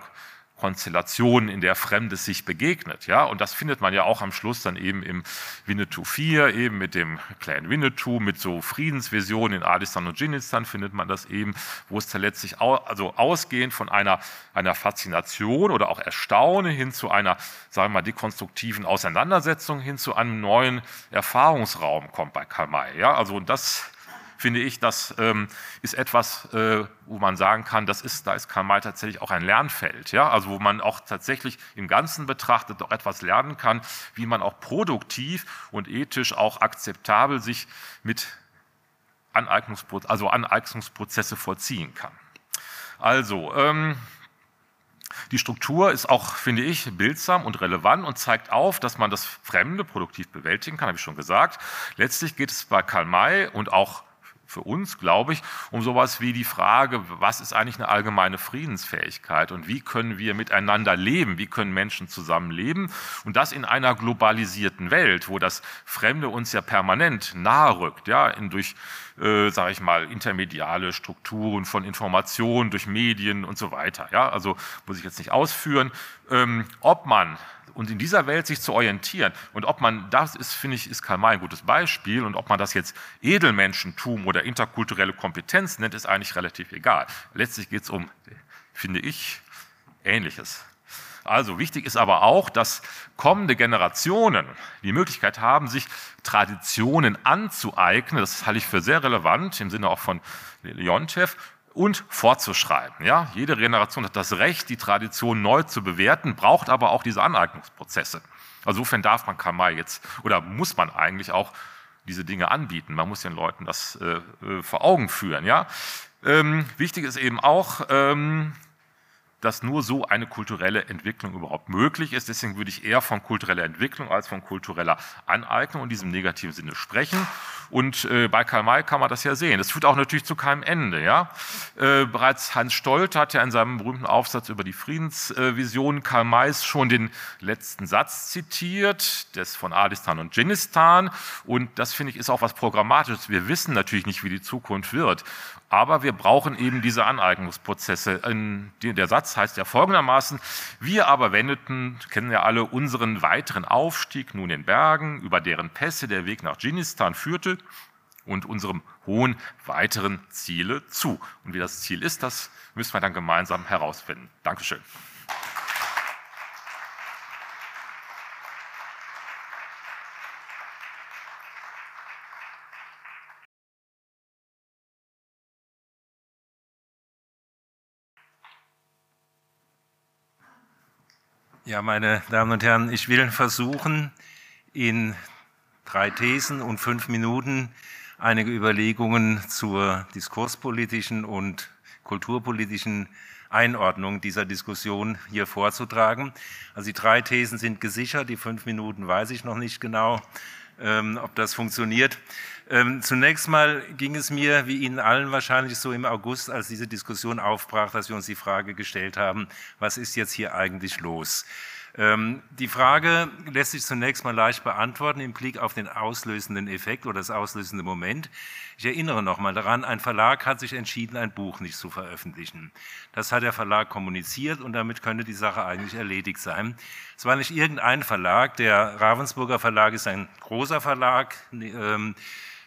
Konstellation, in der Fremdes sich begegnet. Ja? Und das findet man ja auch am Schluss dann eben im Winnetou 4, eben mit dem kleinen Winnetou, mit so Friedensvisionen in Adistan und Dschinnistan findet man das eben, wo es dann letztlich also ausgehend von einer, einer Faszination oder auch Erstaunen hin zu einer, sagen wir mal, dekonstruktiven Auseinandersetzung hin zu einem neuen Erfahrungsraum kommt bei Karl May. Ja? Also das finde ich, das ähm, ist etwas, äh, wo man sagen kann, das ist, da ist Karl May tatsächlich auch ein Lernfeld, ja, also wo man auch tatsächlich im Ganzen betrachtet auch etwas lernen kann, wie man auch produktiv und ethisch auch akzeptabel sich mit Aneignungsproz also Aneignungsprozesse vollziehen kann. Also, ähm, die Struktur ist auch, finde ich, bildsam und relevant und zeigt auf, dass man das Fremde produktiv bewältigen kann, habe ich schon gesagt. Letztlich geht es bei Karl May und auch für uns, glaube ich, um sowas wie die Frage, was ist eigentlich eine allgemeine Friedensfähigkeit und wie können wir miteinander leben, wie können Menschen zusammenleben und das in einer globalisierten Welt, wo das Fremde uns ja permanent nahe rückt, ja, in, durch, äh, sage ich mal, intermediale Strukturen von Informationen, durch Medien und so weiter. Ja, also muss ich jetzt nicht ausführen, ähm, ob man und in dieser Welt sich zu orientieren. Und ob man das ist, finde ich, ist Karl May ein gutes Beispiel. Und ob man das jetzt Edelmenschentum oder interkulturelle Kompetenz nennt, ist eigentlich relativ egal. Letztlich geht es um, finde ich, Ähnliches. Also wichtig ist aber auch, dass kommende Generationen die Möglichkeit haben, sich Traditionen anzueignen. Das halte ich für sehr relevant im Sinne auch von Leontev und fortzuschreiben. Ja? Jede Generation hat das Recht, die Tradition neu zu bewerten, braucht aber auch diese Aneignungsprozesse. Also insofern darf man Kamai jetzt oder muss man eigentlich auch diese Dinge anbieten. Man muss den Leuten das äh, äh, vor Augen führen. Ja? Ähm, wichtig ist eben auch, ähm, dass nur so eine kulturelle Entwicklung überhaupt möglich ist. Deswegen würde ich eher von kultureller Entwicklung als von kultureller Aneignung in diesem negativen Sinne sprechen. Und äh, bei Karl May kann man das ja sehen. Das führt auch natürlich zu keinem Ende. Ja? Äh, bereits Hans Stolt hat ja in seinem berühmten Aufsatz über die Friedensvision Karl Mays schon den letzten Satz zitiert, des von Adistan und Dschinnistan. Und das finde ich ist auch was Programmatisches. Wir wissen natürlich nicht, wie die Zukunft wird. Aber wir brauchen eben diese Aneignungsprozesse. Der Satz heißt ja folgendermaßen, wir aber wendeten, kennen ja alle, unseren weiteren Aufstieg nun in Bergen, über deren Pässe der Weg nach Dschinnistan führte und unserem hohen weiteren Ziele zu. Und wie das Ziel ist, das müssen wir dann gemeinsam herausfinden. Dankeschön. Ja, meine Damen und Herren, ich will versuchen, in drei Thesen und fünf Minuten einige Überlegungen zur diskurspolitischen und kulturpolitischen Einordnung dieser Diskussion hier vorzutragen. Also die drei Thesen sind gesichert, die fünf Minuten weiß ich noch nicht genau, ähm, ob das funktioniert. Ähm, zunächst mal ging es mir, wie Ihnen allen wahrscheinlich so im August, als diese Diskussion aufbrach, dass wir uns die Frage gestellt haben, was ist jetzt hier eigentlich los? Ähm, die Frage lässt sich zunächst mal leicht beantworten im Blick auf den auslösenden Effekt oder das auslösende Moment. Ich erinnere nochmal daran, ein Verlag hat sich entschieden, ein Buch nicht zu veröffentlichen. Das hat der Verlag kommuniziert und damit könnte die Sache eigentlich erledigt sein. Es war nicht irgendein Verlag, der Ravensburger Verlag ist ein großer Verlag, ähm,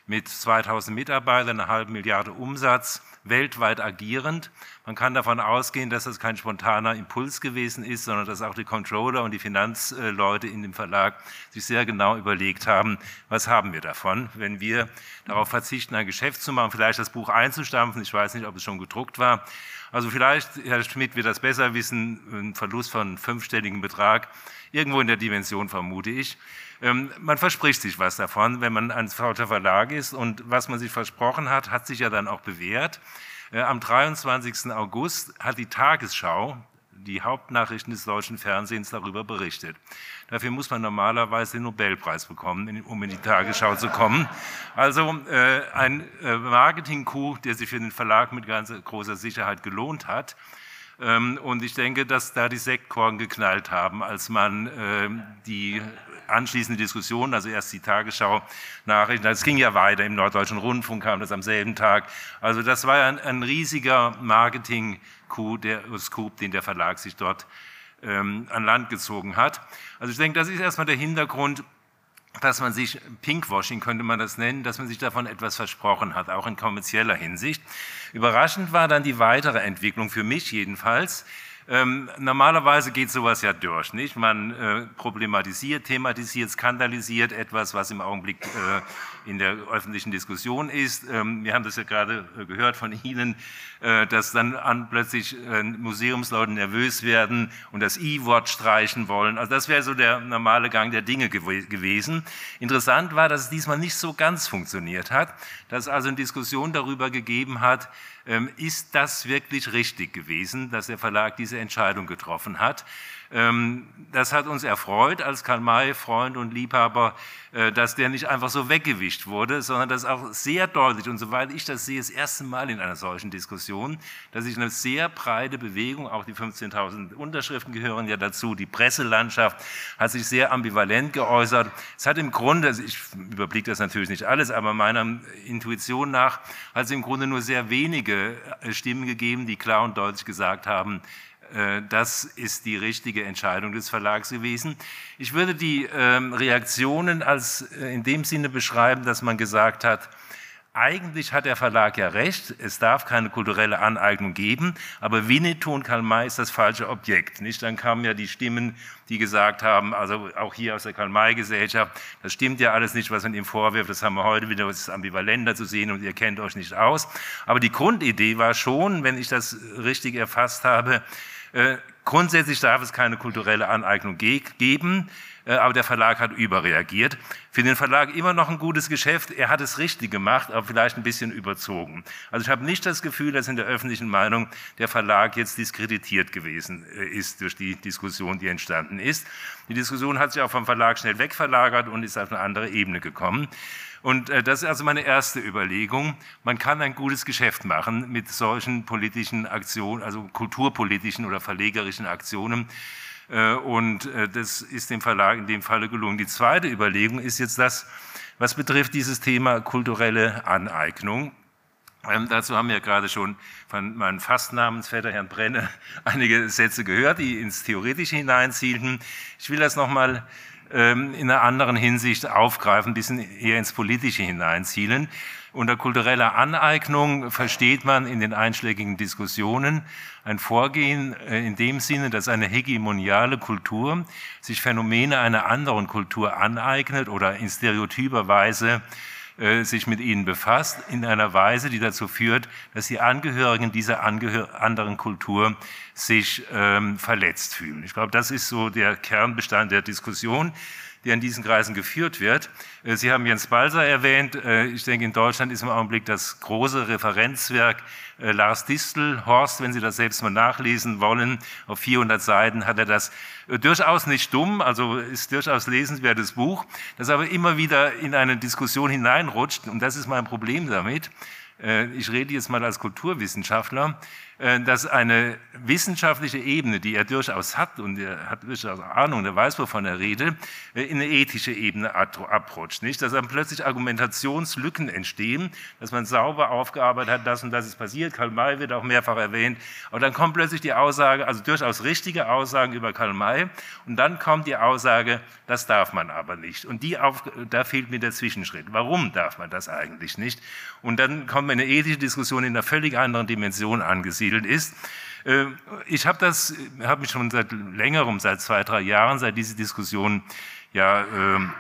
mit 2000 Mitarbeitern, einer halben Milliarde Umsatz, weltweit agierend. Man kann davon ausgehen, dass das kein spontaner Impuls gewesen ist, sondern dass auch die Controller und die Finanzleute in dem Verlag sich sehr genau überlegt haben, was haben wir davon, wenn wir darauf verzichten, ein Geschäft zu machen, vielleicht das Buch einzustampfen. Ich weiß nicht, ob es schon gedruckt war. Also vielleicht, Herr Schmidt wird das besser wissen, ein Verlust von fünfstelligen Betrag, irgendwo in der Dimension vermute ich. Ähm, man verspricht sich was davon, wenn man ein falscher Verlag ist. Und was man sich versprochen hat, hat sich ja dann auch bewährt. Äh, am 23. August hat die Tagesschau, die Hauptnachrichten des deutschen Fernsehens, darüber berichtet. Dafür muss man normalerweise den Nobelpreis bekommen, um in die Tagesschau zu kommen. Also äh, ein äh, Marketing-Coup, der sich für den Verlag mit ganz großer Sicherheit gelohnt hat. Ähm, und ich denke, dass da die Sektkorn geknallt haben, als man ähm, die anschließende Diskussion, also erst die Tagesschau-Nachrichten, das ging ja weiter, im Norddeutschen Rundfunk kam das am selben Tag. Also das war ein, ein riesiger Marketing-Coup, der, Scoop, den der Verlag sich dort ähm, an Land gezogen hat. Also ich denke, das ist erstmal der Hintergrund, dass man sich, Pinkwashing könnte man das nennen, dass man sich davon etwas versprochen hat, auch in kommerzieller Hinsicht. Überraschend war dann die weitere Entwicklung, für mich jedenfalls, Ähm, normalerweise geht sowas ja durch, nicht? Man äh, problematisiert, thematisiert, skandalisiert etwas, was im Augenblick äh, in der öffentlichen Diskussion ist. Ähm, wir haben das ja gerade äh, gehört von Ihnen, äh, dass dann an plötzlich äh, Museumsleute nervös werden und das I-Wort streichen wollen. Also das wäre so der normale Gang der Dinge gew gewesen. Interessant war, dass es diesmal nicht so ganz funktioniert hat, dass es also eine Diskussion darüber gegeben hat, ähm, ist das wirklich richtig gewesen, dass der Verlag diese Entscheidung getroffen hat. Ähm, das hat uns erfreut als Karl-May-Freund und Liebhaber, äh, dass der nicht einfach so weggewischt wurde, sondern dass auch sehr deutlich, und soweit ich das sehe, das erste Mal in einer solchen Diskussion, dass sich eine sehr breite Bewegung, auch die 15.000 Unterschriften gehören ja dazu, die Presselandschaft hat sich sehr ambivalent geäußert. Es hat im Grunde, also ich überblicke das natürlich nicht alles, aber meiner Intuition nach hat es im Grunde nur sehr wenige äh, Stimmen gegeben, die klar und deutlich gesagt haben, das ist die richtige Entscheidung des Verlags gewesen. Ich würde die ähm, Reaktionen als äh, in dem Sinne beschreiben, dass man gesagt hat, eigentlich hat der Verlag ja recht, es darf keine kulturelle Aneignung geben, aber Winnetou und Karl May ist das falsche Objekt. Nicht? Dann kamen ja die Stimmen, die gesagt haben, also auch hier aus der Karl May Gesellschaft, das stimmt ja alles nicht, was man ihm vorwirft, das haben wir heute wieder, das ist ambivalenter zu sehen und ihr kennt euch nicht aus. Aber die Grundidee war schon, wenn ich das richtig erfasst habe, äh, grundsätzlich darf es keine kulturelle Aneignung geben, äh, aber der Verlag hat überreagiert. Für den Verlag immer noch ein gutes Geschäft. Er hat es richtig gemacht, aber vielleicht ein bisschen überzogen. Also ich habe nicht das Gefühl, dass in der öffentlichen Meinung der Verlag jetzt diskreditiert gewesen äh, ist durch die Diskussion, die entstanden ist. Die Diskussion hat sich auch vom Verlag schnell wegverlagert und ist auf eine andere Ebene gekommen. Und äh, das ist also meine erste Überlegung. Man kann ein gutes Geschäft machen mit solchen politischen Aktionen, also kulturpolitischen oder verlegerischen Aktionen. Äh, und äh, das ist dem Verlag in dem Falle gelungen. Die zweite Überlegung ist jetzt das, was betrifft dieses Thema kulturelle Aneignung. Ähm, dazu haben wir gerade schon von meinem Fastnamensvetter Herrn Brenne [LAUGHS] einige Sätze gehört, die ins Theoretische hineinzielten. Ich will das nochmal ähm, in einer anderen Hinsicht aufgreifen, ein bisschen eher ins Politische hineinzielen. Unter kultureller Aneignung versteht man in den einschlägigen Diskussionen ein Vorgehen äh, in dem Sinne, dass eine hegemoniale Kultur sich Phänomene einer anderen Kultur aneignet oder in stereotyper Weise äh, sich mit ihnen befasst, in einer Weise, die dazu führt, dass die Angehörigen dieser Angehör anderen Kultur sich ähm, verletzt fühlen. Ich glaube, das ist so der Kernbestand der Diskussion der in diesen Kreisen geführt wird. Äh, Sie haben Jens Balser erwähnt. Äh, ich denke, in Deutschland ist im Augenblick das große Referenzwerk äh, Lars Distel, Horst, wenn Sie das selbst mal nachlesen wollen. Auf 400 Seiten hat er das durchaus nicht dumm, also ist durchaus lesenswertes Buch, das aber immer wieder in eine Diskussion hineinrutscht. Und das ist mein Problem damit. Ich rede jetzt mal als Kulturwissenschaftler dass eine wissenschaftliche Ebene, die er durchaus hat und er hat durchaus Ahnung, er weiß, wovon er redet, äh, in eine ethische Ebene abrutscht. Nicht? Dass dann plötzlich Argumentationslücken entstehen, dass man sauber aufgearbeitet hat, das und das ist passiert. Karl May wird auch mehrfach erwähnt. Aber dann kommt plötzlich die Aussage, also durchaus richtige Aussagen über Karl May und dann kommt die Aussage, das darf man aber nicht. Und die auf, da fehlt mir der Zwischenschritt. Warum darf man das eigentlich nicht? Und dann kommt eine ethische Diskussion in einer völlig anderen Dimension angesiedelt angesiedelt ist. Äh, ich habe das, habe mich schon seit längerem, seit zwei, drei Jahren, seit diese Diskussion ja ähm,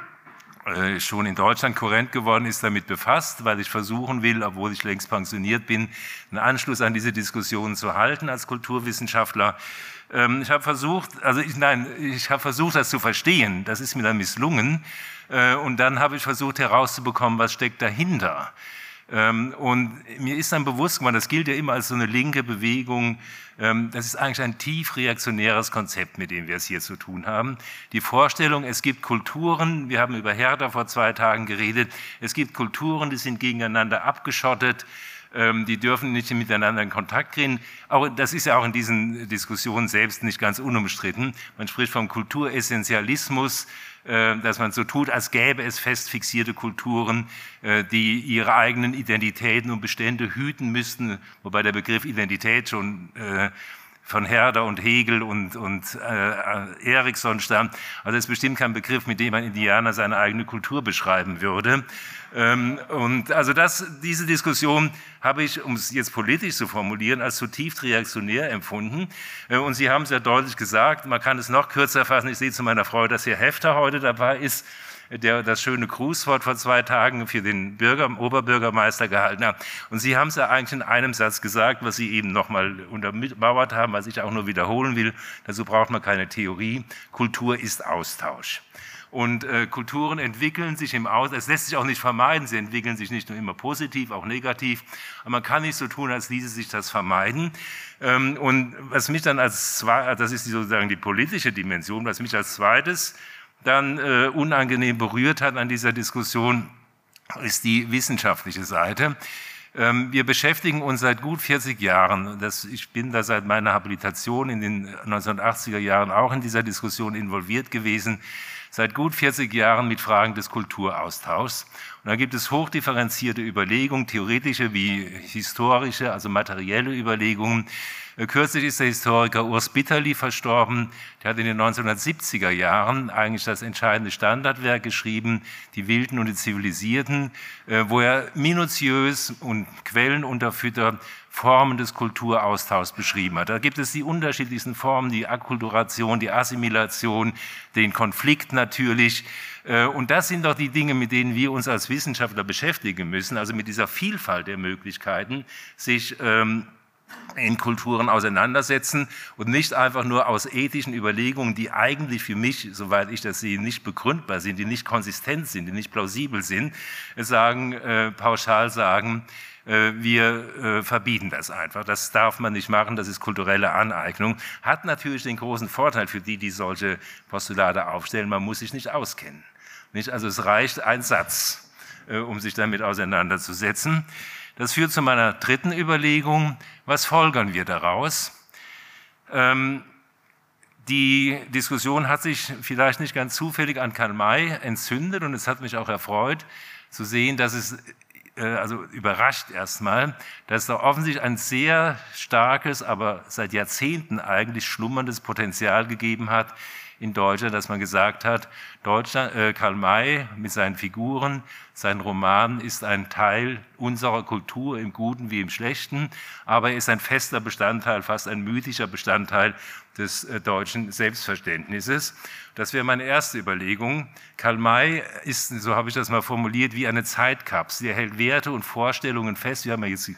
äh, schon in Deutschland kohärent geworden ist, damit befasst, weil ich versuchen will, obwohl ich längst pensioniert bin, einen Anschluss an diese Diskussion zu halten als Kulturwissenschaftler. Ähm, ich habe versucht, also ich, nein, ich habe versucht, das zu verstehen. Das ist mir dann misslungen. Äh, und dann habe ich versucht herauszubekommen, was steckt dahinter. Ähm, und mir ist dann bewusst geworden, das gilt ja immer als so eine linke Bewegung, ähm, das ist eigentlich ein tief reaktionäres Konzept, mit dem wir es hier zu tun haben. Die Vorstellung, es gibt Kulturen, wir haben über Hertha vor zwei Tagen geredet, es gibt Kulturen, die sind gegeneinander abgeschottet, ähm, die dürfen nicht miteinander in Kontakt kriegen. Auch, das ist ja auch in diesen Diskussionen selbst nicht ganz unumstritten. Man spricht vom Kulturessentialismus, dass man so tut, als gäbe es fest fixierte Kulturen, äh, die ihre eigenen Identitäten und Bestände hüten müssten, wobei der Begriff Identität schon äh, von Herder und Hegel und, und äh, Erikson stammt. Also das ist bestimmt kein Begriff, mit dem ein Indianer seine eigene Kultur beschreiben würde. Ähm, und also das, diese Diskussion habe ich, um es jetzt politisch zu formulieren, als zutiefst reaktionär empfunden. Äh, und Sie haben es ja deutlich gesagt, man kann es noch kürzer fassen. Ich sehe zu meiner Freude, dass Herr Hefter heute dabei ist der das schöne Grußwort vor zwei Tagen für den Bürger, Oberbürgermeister gehalten hat. Und Sie haben es ja eigentlich in einem Satz gesagt, was Sie eben nochmal untermauert haben, was ich auch nur wiederholen will. Dazu braucht man keine Theorie. Kultur ist Austausch. Und äh, Kulturen entwickeln sich im Aus, es lässt sich auch nicht vermeiden, sie entwickeln sich nicht nur immer positiv, auch negativ, aber man kann nicht so tun, als ließe sich das vermeiden. Ähm, und was mich dann als zweites, das ist sozusagen die politische Dimension, was mich als zweites dann äh, unangenehm berührt hat an dieser Diskussion, ist die wissenschaftliche Seite. Ähm, wir beschäftigen uns seit gut 40 Jahren, das, ich bin da seit meiner Habilitation in den 1980er Jahren auch in dieser Diskussion involviert gewesen, seit gut 40 Jahren mit Fragen des Kulturaustauschs. Und da gibt es hochdifferenzierte Überlegungen, theoretische wie historische, also materielle Überlegungen, äh, kürzlich ist der Historiker Urs Bitterli verstorben. Der hat in den 1970er Jahren eigentlich das entscheidende Standardwerk geschrieben, Die Wilden und die Zivilisierten, äh, wo er minutiös und quellenunterfüttert Formen des Kulturaustauschs beschrieben hat. Da gibt es die unterschiedlichsten Formen, die Akkulturation, die Assimilation, den Konflikt natürlich. Äh, und das sind doch die Dinge, mit denen wir uns als Wissenschaftler beschäftigen müssen, also mit dieser Vielfalt der Möglichkeiten, sich ähm, in Kulturen auseinandersetzen und nicht einfach nur aus ethischen Überlegungen, die eigentlich für mich, soweit ich das sehe, nicht begründbar sind, die nicht konsistent sind, die nicht plausibel sind, sagen, äh, pauschal sagen, wir äh, verbieten das einfach. Das darf man nicht machen, das ist kulturelle Aneignung. Hat natürlich den großen Vorteil für die, die solche Postulate aufstellen, man muss sich nicht auskennen. Nicht? Also es reicht ein Satz, äh, um sich damit auseinanderzusetzen. Das führt zu meiner dritten Überlegung. Was folgern wir daraus? Ähm, die Diskussion hat sich vielleicht nicht ganz zufällig an Karl May entzündet und es hat mich auch erfreut zu sehen, dass es, äh, also überrascht erstmal, dass da offensichtlich ein sehr starkes, aber seit Jahrzehnten eigentlich schlummerndes Potenzial gegeben hat in Deutschland, dass man gesagt hat, Deutschland, äh, Karl May mit seinen Figuren, sein Roman ist ein Teil unserer Kultur im Guten wie im Schlechten, aber er ist ein fester Bestandteil, fast ein mythischer Bestandteil des äh, deutschen Selbstverständnisses. Das wäre meine erste Überlegung. Karl May ist, so habe ich das mal formuliert, wie eine Zeitkapsel. Er hält Werte und Vorstellungen fest. Wir haben ja jetzt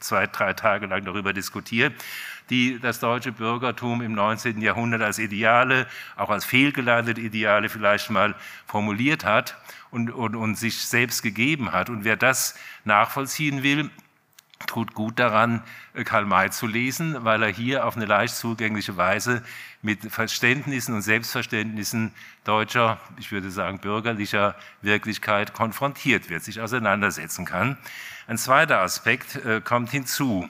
zwei, drei Tage lang darüber diskutiert die das deutsche Bürgertum im 19. Jahrhundert als Ideale, auch als fehlgeleitete Ideale vielleicht mal formuliert hat und, und, und sich selbst gegeben hat. Und wer das nachvollziehen will, tut gut daran, Karl May zu lesen, weil er hier auf eine leicht zugängliche Weise mit Verständnissen und Selbstverständnissen deutscher, ich würde sagen bürgerlicher Wirklichkeit konfrontiert wird, sich auseinandersetzen kann. Ein zweiter Aspekt äh, kommt hinzu.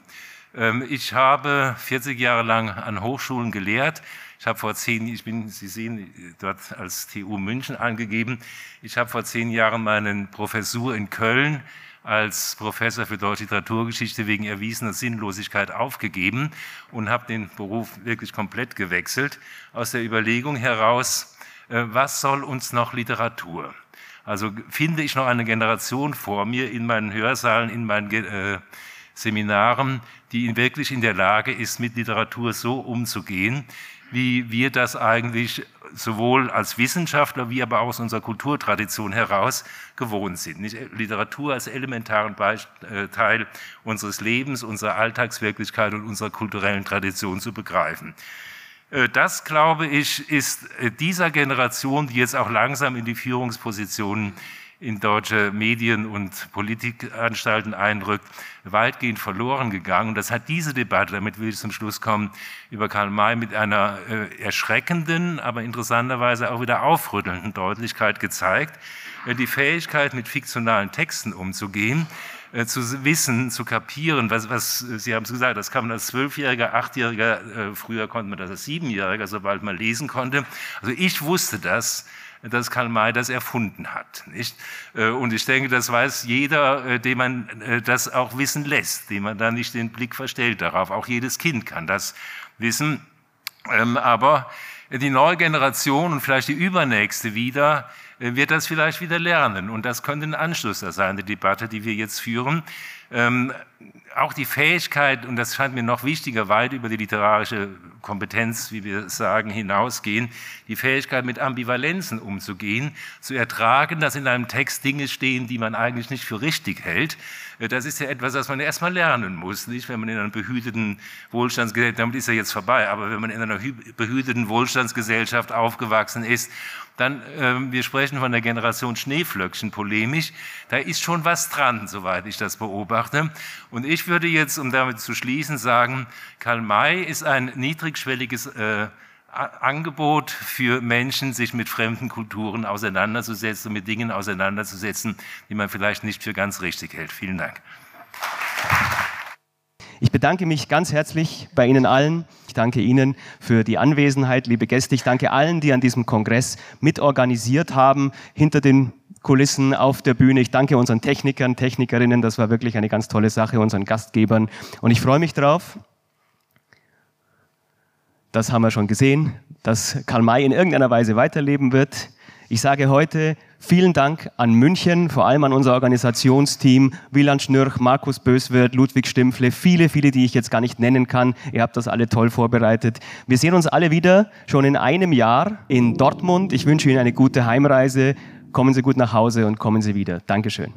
Ähm, ich habe 40 Jahre lang an Hochschulen gelehrt. Ich habe vor zehn, ich bin, Sie sehen, dort als TU München angegeben. Ich habe vor zehn Jahren meine Professur in Köln als Professor für Deutsche Literaturgeschichte wegen erwiesener Sinnlosigkeit aufgegeben und habe den Beruf wirklich komplett gewechselt aus der Überlegung heraus, äh, was soll uns noch Literatur? Also finde ich noch eine Generation vor mir in meinen Hörsaalen, in meinen äh, Seminaren, die wirklich in der Lage ist, mit Literatur so umzugehen, wie wir das eigentlich sowohl als Wissenschaftler wie aber auch aus unserer Kulturtradition heraus gewohnt sind. Literatur als elementaren äh, Teil unseres Lebens, unserer Alltagswirklichkeit und unserer kulturellen Tradition zu begreifen. Äh, das, glaube ich, ist äh, dieser Generation, die jetzt auch langsam in die Führungspositionen in deutsche Medien und Politikanstalten einrückt, weitgehend verloren gegangen. Und das hat diese Debatte, damit will ich zum Schluss kommen, über Karl May mit einer äh, erschreckenden, aber interessanterweise auch wieder aufrüttelnden Deutlichkeit gezeigt. Äh, die Fähigkeit, mit fiktionalen Texten umzugehen, äh, zu wissen, zu kapieren, was, was Sie haben es gesagt, das kann man als Zwölfjähriger, Achtjähriger, äh, früher konnte man das als Siebenjähriger, sobald man lesen konnte. Also ich wusste das, dass Karl May das erfunden hat. Nicht? Äh, und ich denke, das weiß jeder, äh, dem man äh, das auch wissen lässt, dem man da nicht den Blick verstellt darauf. Auch jedes Kind kann das wissen. Ähm, aber die neue Generation und vielleicht die übernächste wieder wird das vielleicht wieder lernen. Und das könnte ein Anschluss sein, die Debatte, die wir jetzt führen. Ähm, auch die Fähigkeit, und das scheint mir noch wichtiger, weit über die literarische Kompetenz, wie wir sagen, hinausgehen, die Fähigkeit, mit Ambivalenzen umzugehen, zu ertragen, dass in einem Text Dinge stehen, die man eigentlich nicht für richtig hält. Äh, das ist ja etwas, was man erstmal lernen muss, nicht? Wenn man in einer behüteten Wohlstandsgesellschaft, damit ist ja jetzt vorbei, aber wenn man in einer behüteten Wohlstandsgesellschaft aufgewachsen ist dann, äh, wir sprechen von der Generation Schneeflöckchen polemisch, da ist schon was dran, soweit ich das beobachte. Und ich würde jetzt, um damit zu schließen, sagen, Karl May ist ein niedrigschwelliges äh, Angebot für Menschen, sich mit fremden Kulturen auseinanderzusetzen, mit Dingen auseinanderzusetzen, die man vielleicht nicht für ganz richtig hält. Vielen Dank. Ich bedanke mich ganz herzlich bei Ihnen allen. Ich danke Ihnen für die Anwesenheit, liebe Gäste. Ich danke allen, die an diesem Kongress mitorganisiert haben, hinter den Kulissen auf der Bühne. Ich danke unseren Technikern, Technikerinnen. Das war wirklich eine ganz tolle Sache, unseren Gastgebern. Und ich freue mich drauf. Das haben wir schon gesehen, dass Karl May in irgendeiner Weise weiterleben wird. Ich sage heute vielen Dank an München, vor allem an unser Organisationsteam, Wieland Schnürch, Markus Böswirt, Ludwig Stimpfle, viele, viele, die ich jetzt gar nicht nennen kann. Ihr habt das alle toll vorbereitet. Wir sehen uns alle wieder schon in einem Jahr in Dortmund. Ich wünsche Ihnen eine gute Heimreise. Kommen Sie gut nach Hause und kommen Sie wieder. Dankeschön.